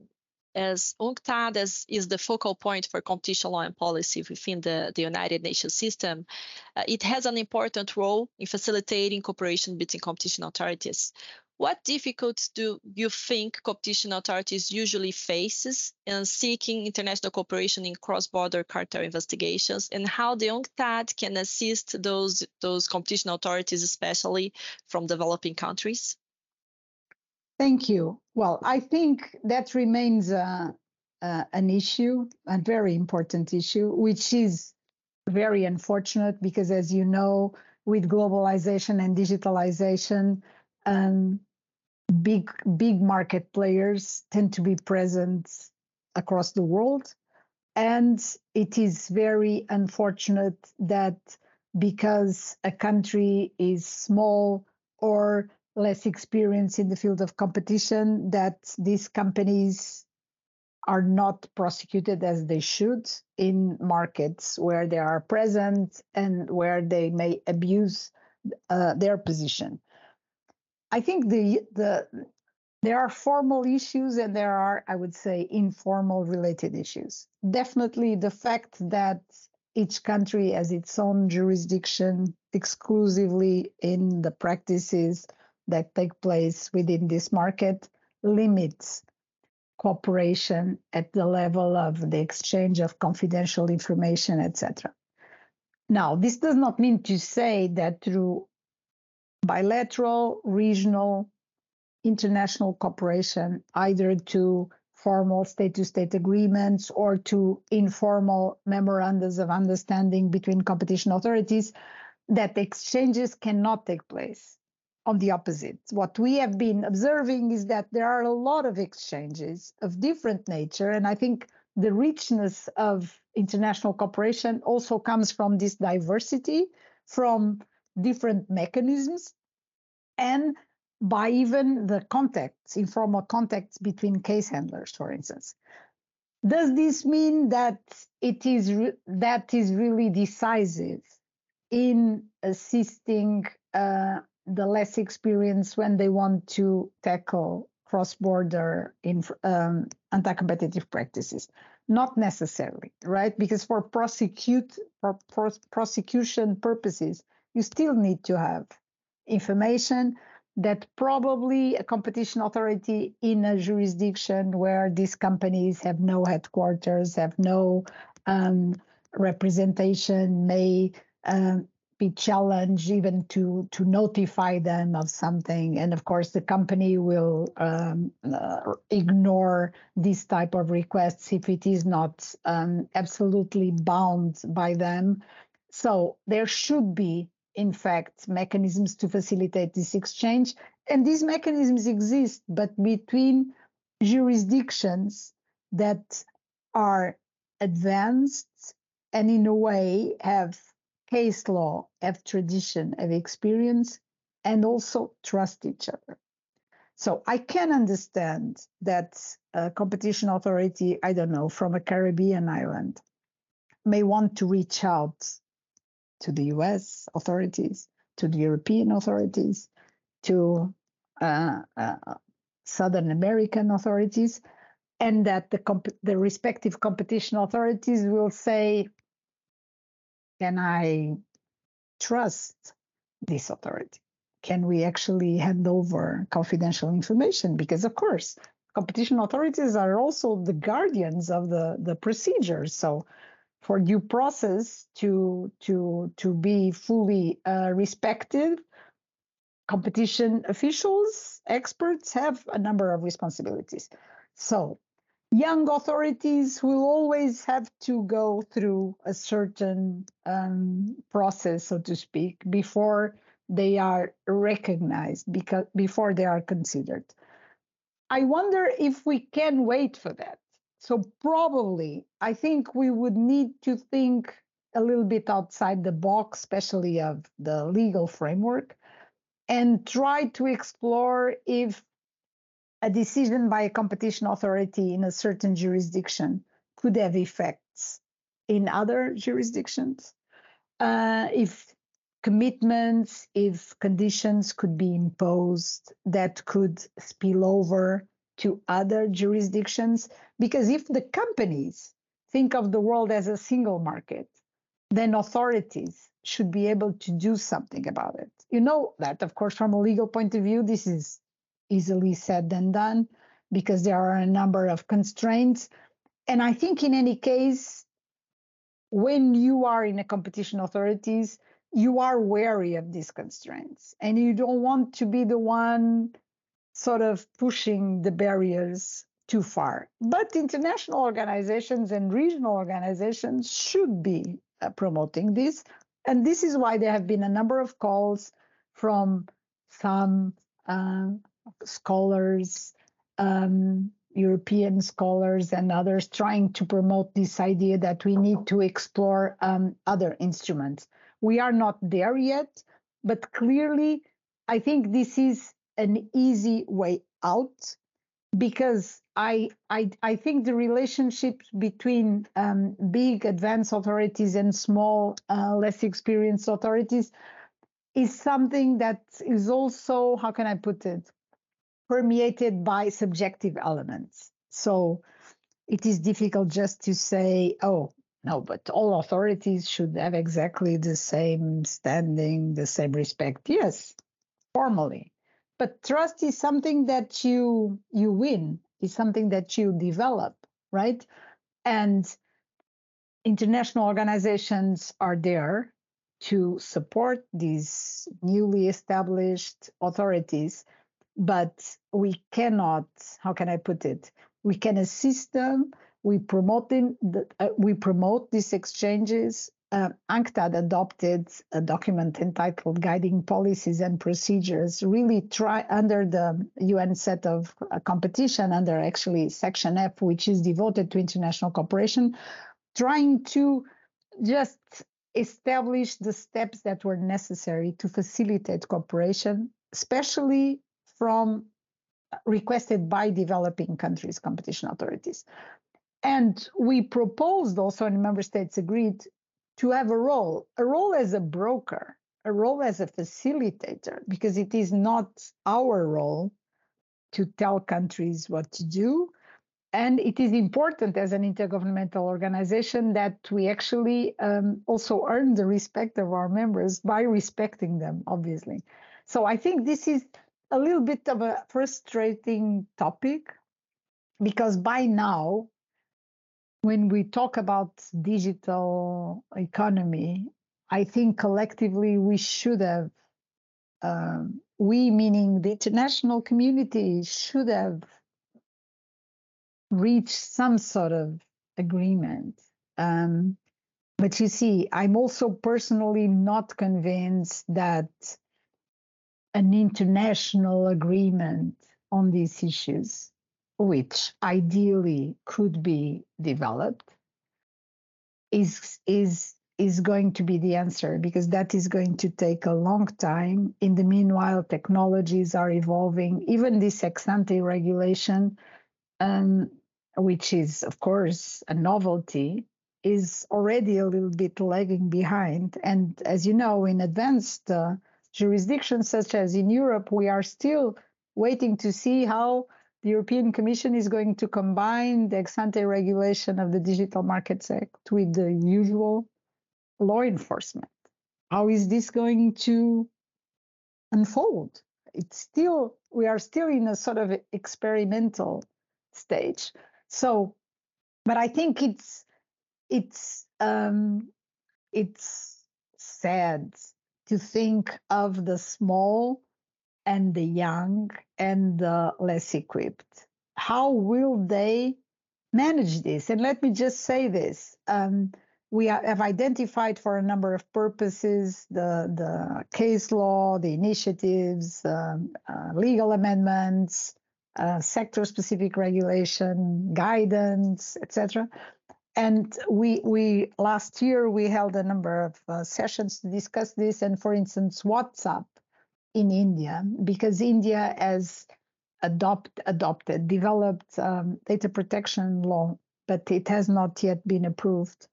[SPEAKER 2] as UNCTAD as is the focal point for competition law and policy within the, the United Nations system, uh, it has an important role in facilitating cooperation between competition authorities. What difficulties do you think competition authorities usually faces in seeking international cooperation in cross-border cartel investigations, and how the UNCTAD can assist those those competition authorities, especially from developing countries?
[SPEAKER 4] Thank you. Well, I think that remains uh, uh, an issue, a very important issue, which is very unfortunate because, as you know, with globalization and digitalization, um, big big market players tend to be present across the world and it is very unfortunate that because a country is small or less experienced in the field of competition that these companies are not prosecuted as they should in markets where they are present and where they may abuse uh, their position. I think the the there are formal issues and there are, I would say, informal related issues. Definitely the fact that each country has its own jurisdiction exclusively in the practices that take place within this market limits cooperation at the level of the exchange of confidential information, etc. Now, this does not mean to say that through bilateral, regional, international cooperation, either to formal state to state agreements or to informal memorandums of understanding between competition authorities, that exchanges cannot take place. On the opposite, what we have been observing is that there are a lot of exchanges of different nature. And I think the richness of international cooperation also comes from this diversity, from different mechanisms, and by even the contacts, informal contacts between case handlers, for instance. Does this mean that it is that is really decisive in assisting uh, the less experienced when they want to tackle cross-border um, anti-competitive practices? Not necessarily, right? Because for prosecute for prosecution purposes, you still need to have information that probably a competition authority in a jurisdiction where these companies have no headquarters, have no um, representation, may um, be challenged even to to notify them of something. And of course, the company will um, uh, ignore this type of requests if it is not um, absolutely bound by them. So there should be in fact, mechanisms to facilitate this exchange. And these mechanisms exist, but between jurisdictions that are advanced and, in a way, have case law, have tradition, have experience, and also trust each other. So I can understand that a competition authority, I don't know, from a Caribbean island may want to reach out to the US authorities, to the European authorities, to uh, uh, Southern American authorities, and that the, comp- the respective competition authorities will say, Can I trust this authority? Can we actually hand over confidential information? Because, of course, competition authorities are also the guardians of the, the procedures. So for due process to to to be fully uh, respected. Competition officials experts have a number of responsibilities. So young authorities will always have to go through a certain um, process so to speak before they are recognized because before they are considered. I wonder if we can wait for that so probably, I think we would need to think a little bit outside the box, especially of the legal framework, and try to explore if a decision by a competition authority in a certain jurisdiction could have effects in other jurisdictions. Uh, if commitments, if conditions could be imposed that could spill over to other jurisdictions. Because if the companies think of the world as a single market, then authorities should be able to do something about it. You know that, of course, from a legal point of view, this is easily said than done because there are a number of constraints. And I think, in any case, when you are in a competition authorities, you are wary of these constraints and you don't want to be the one sort of pushing the barriers too far. But international organizations and regional organizations should be uh, promoting this. And this is why there have been a number of calls from some uh, scholars, um, European scholars, and others trying to promote this idea that we need to explore um, other instruments. We are not there yet, but clearly, I think this is an easy way out because I, I, I think the relationship between um, big advanced authorities and small, uh, less experienced authorities is something that is also, how can I put it, permeated by subjective elements. So it is difficult just to say, oh, no, but all authorities should have exactly the same standing, the same respect. Yes, formally. But trust is something that you you win, is something that you develop, right? And international organizations are there to support these newly established authorities, but we cannot, how can I put it? We can assist them. We promote them, uh, we promote these exchanges. Uh, UNCTAD adopted a document entitled Guiding Policies and Procedures, really try under the UN set of uh, competition, under actually Section F, which is devoted to international cooperation, trying to just establish the steps that were necessary to facilitate cooperation, especially from uh, requested by developing countries' competition authorities. And we proposed also, and member states agreed, to have a role, a role as a broker, a role as a facilitator, because it is not our role to tell countries what to do. And it is important as an intergovernmental organization that we actually um, also earn the respect of our members by respecting them, obviously. So I think this is a little bit of a frustrating topic because by now, when we talk about digital economy, I think collectively we should have, um, we meaning the international community, should have reached some sort of agreement. Um, but you see, I'm also personally not convinced that an international agreement on these issues, which ideally could be developed, is is is going to be the answer because that is going to take a long time. In the meanwhile, technologies are evolving. Even this ex ante regulation um, which is, of course, a novelty, is already a little bit lagging behind. And as you know, in advanced uh, jurisdictions such as in Europe, we are still waiting to see how the European Commission is going to combine the ex ante regulation of the Digital Markets Act with the usual law enforcement. How is this going to unfold? It's still, we are still in a sort of experimental stage. So, but I think it's it's um, it's sad to think of the small and the young and the less equipped. How will they manage this? And let me just say this. Um, we have identified for a number of purposes the, the case law, the initiatives, um, uh, legal amendments, uh, sector specific regulation, guidance, etc. And we we last year we held a number of uh, sessions to discuss this. And for instance, WhatsApp in India, because India has adopt adopted developed um, data protection law, but it has not yet been approved.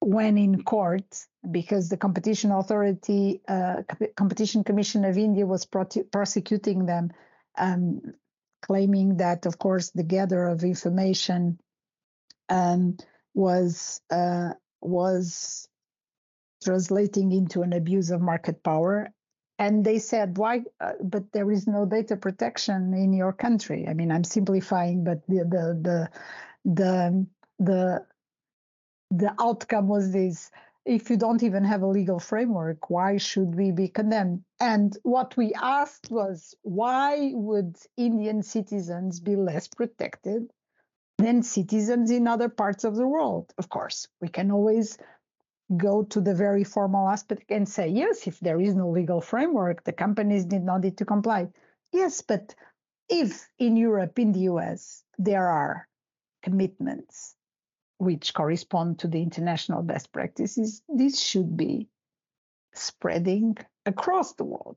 [SPEAKER 4] When in court, because the competition authority, uh, competition commission of India was prosecuting them um, claiming that, of course, the gather of information um, was uh, was translating into an abuse of market power. And they said, "Why? Uh, but there is no data protection in your country." I mean, I'm simplifying, but the the the the the, the outcome was this if you don't even have a legal framework, why should we be condemned? And what we asked was, why would Indian citizens be less protected than citizens in other parts of the world? Of course, we can always go to the very formal aspect and say, yes, if there is no legal framework, the companies did not need to comply. Yes, but if in Europe, in the US, there are commitments which correspond to the international best practices, this should be spreading across the world.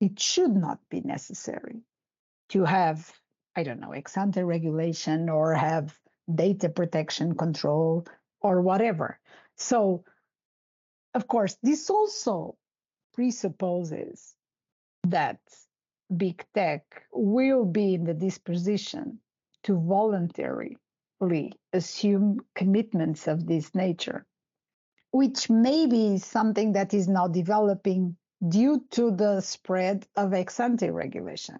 [SPEAKER 4] It should not be necessary to have, I don't know, ex ante regulation or have data protection control or whatever. So, of course, this also presupposes that big tech will be in the disposition to voluntarily assume commitments of this nature, which may be something that is now developing due to the spread of ex ante regulation.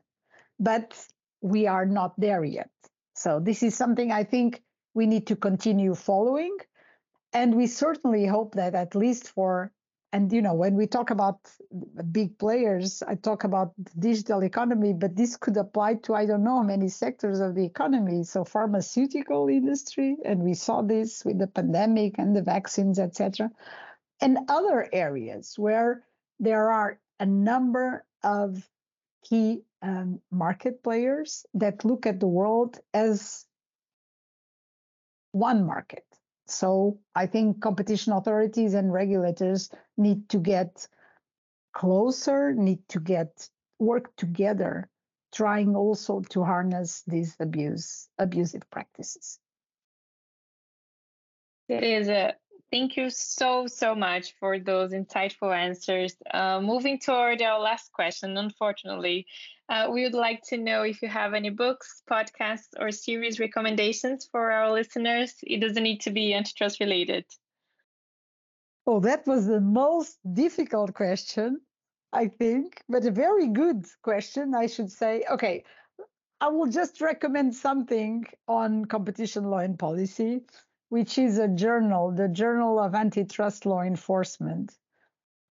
[SPEAKER 4] But we are not there yet. So, this is something I think we need to continue following. And we certainly hope that at least for and you know when we talk about big players i talk about digital economy but this could apply to i don't know many sectors of the economy. So pharmaceutical industry and we saw this with the pandemic and the vaccines etc and other areas where there are a number of key um, market players that look at the world as one market so I think competition authorities and regulators need to get closer, need to get work together, trying also to harness these abuse abusive practices.
[SPEAKER 3] Teresa, thank you so so much for those insightful answers. Uh, moving toward our last question, unfortunately, uh, we would like to know if you have any books, podcasts, or series recommendations for our listeners. It doesn't need to be antitrust related.
[SPEAKER 4] Oh, that was the most difficult question, I think, but a very good question, I should say. Okay, I will just recommend something on competition law and policy, which is a journal, the Journal of Antitrust Law Enforcement.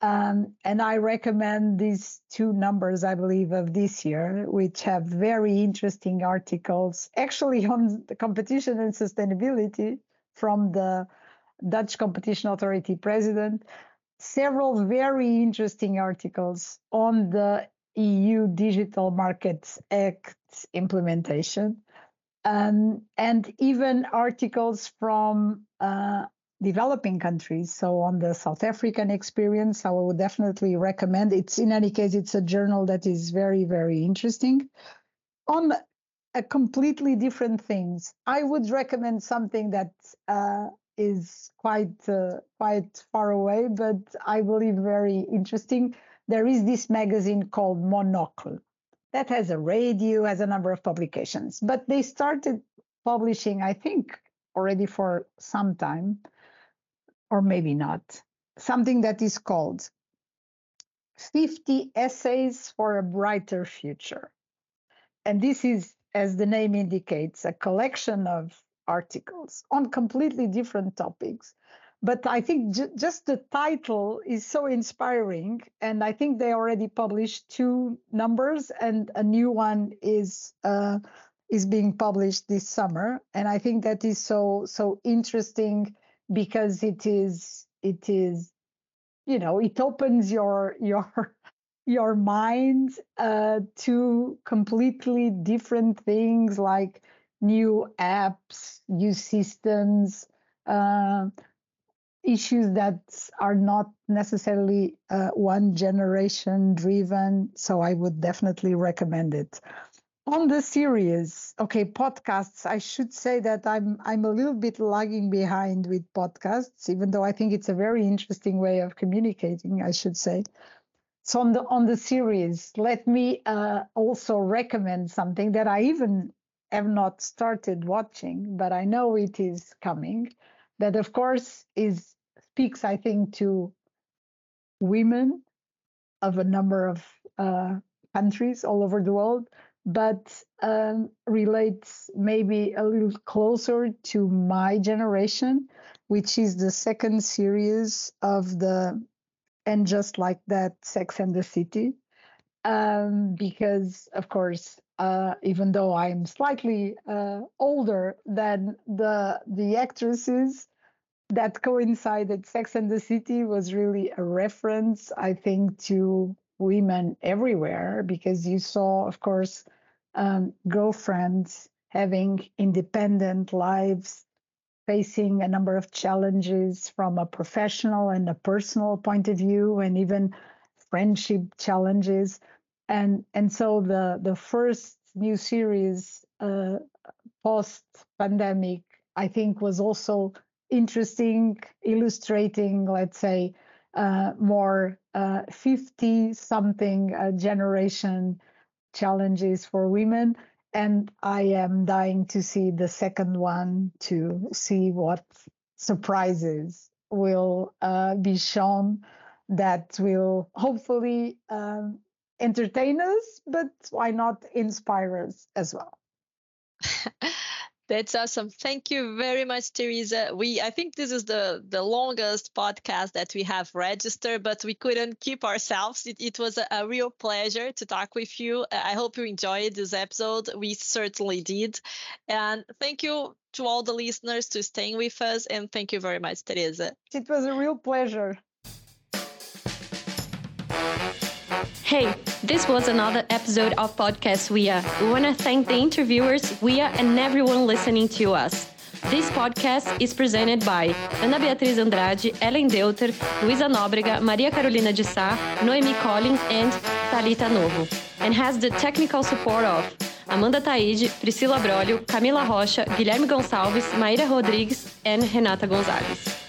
[SPEAKER 4] Um, and I recommend these two numbers, I believe, of this year, which have very interesting articles, actually on the competition and sustainability from the Dutch Competition Authority president. Several very interesting articles on the EU Digital Markets Act implementation, um, and even articles from uh, developing countries. So on the South African experience, I would definitely recommend. It's in any case, it's a journal that is very, very interesting. On a completely different things, I would recommend something that uh, is quite uh, quite far away, but I believe very interesting. There is this magazine called Monocle that has a radio, has a number of publications, but they started publishing, I think, already for some time or maybe not, something that is called 50 Essays for a Brighter Future. And this is, as the name indicates, a collection of articles on completely different topics. But I think j- just the title is so inspiring. And I think they already published two numbers, and a new one is. Uh, is being published this summer and i think that is so so interesting because it is it is you know it opens your your your mind uh, to completely different things like new apps new systems uh, issues that are not necessarily uh, one generation driven so i would definitely recommend it. On the series okay podcasts i should say that i'm i'm a little bit lagging behind with podcasts even though i think it's a very interesting way of communicating i should say. So on the on the series let me uh, also recommend something that i even have not started watching but i know it is coming that of course is speaks i think to women of a number of uh, countries all over the world but um, relates maybe a little closer to my generation, which is the second series of the And Just Like That Sex and the City. Um, because, of course, uh, even though I'm slightly uh, older than the the actresses that coincided, Sex and the City was really a reference, I think, to women everywhere because you saw, of course, um, girlfriends having independent lives, facing a number of challenges from a professional and a personal point of view, and even friendship challenges. And, and so the, the first new series uh, post pandemic, I think, was also interesting, illustrating, let's say, uh, more 50 uh, something uh, generation challenges for women. And I am dying to see the second one to see what surprises will uh, be shown that will hopefully um, entertain us, but why not inspire us as well?
[SPEAKER 2] That's awesome. Thank you very much, Teresa. We I think this is the the longest podcast that we have registered, but we couldn't keep ourselves. It, it was a, a, real pleasure to talk with you. Uh, I hope you enjoyed this episode. We certainly did. And thank you to all the listeners to staying with us. And thank you very much, Teresa.
[SPEAKER 4] It was a real pleasure.
[SPEAKER 1] Hey, this was another episode of Podcast WIA. We want to thank the interviewers, WIA, and everyone listening to us. This podcast is presented by Ana Beatriz Andrade, Ellen Deuter, Luisa Nóbrega, Maria Carolina de Sá, Noemi Collins, and Talita Novo, and has the technical support of Amanda Taide, Priscila Brolio, Camila Rocha, Guilherme Gonçalves, Maíra Rodrigues, and Renata Gonzalez.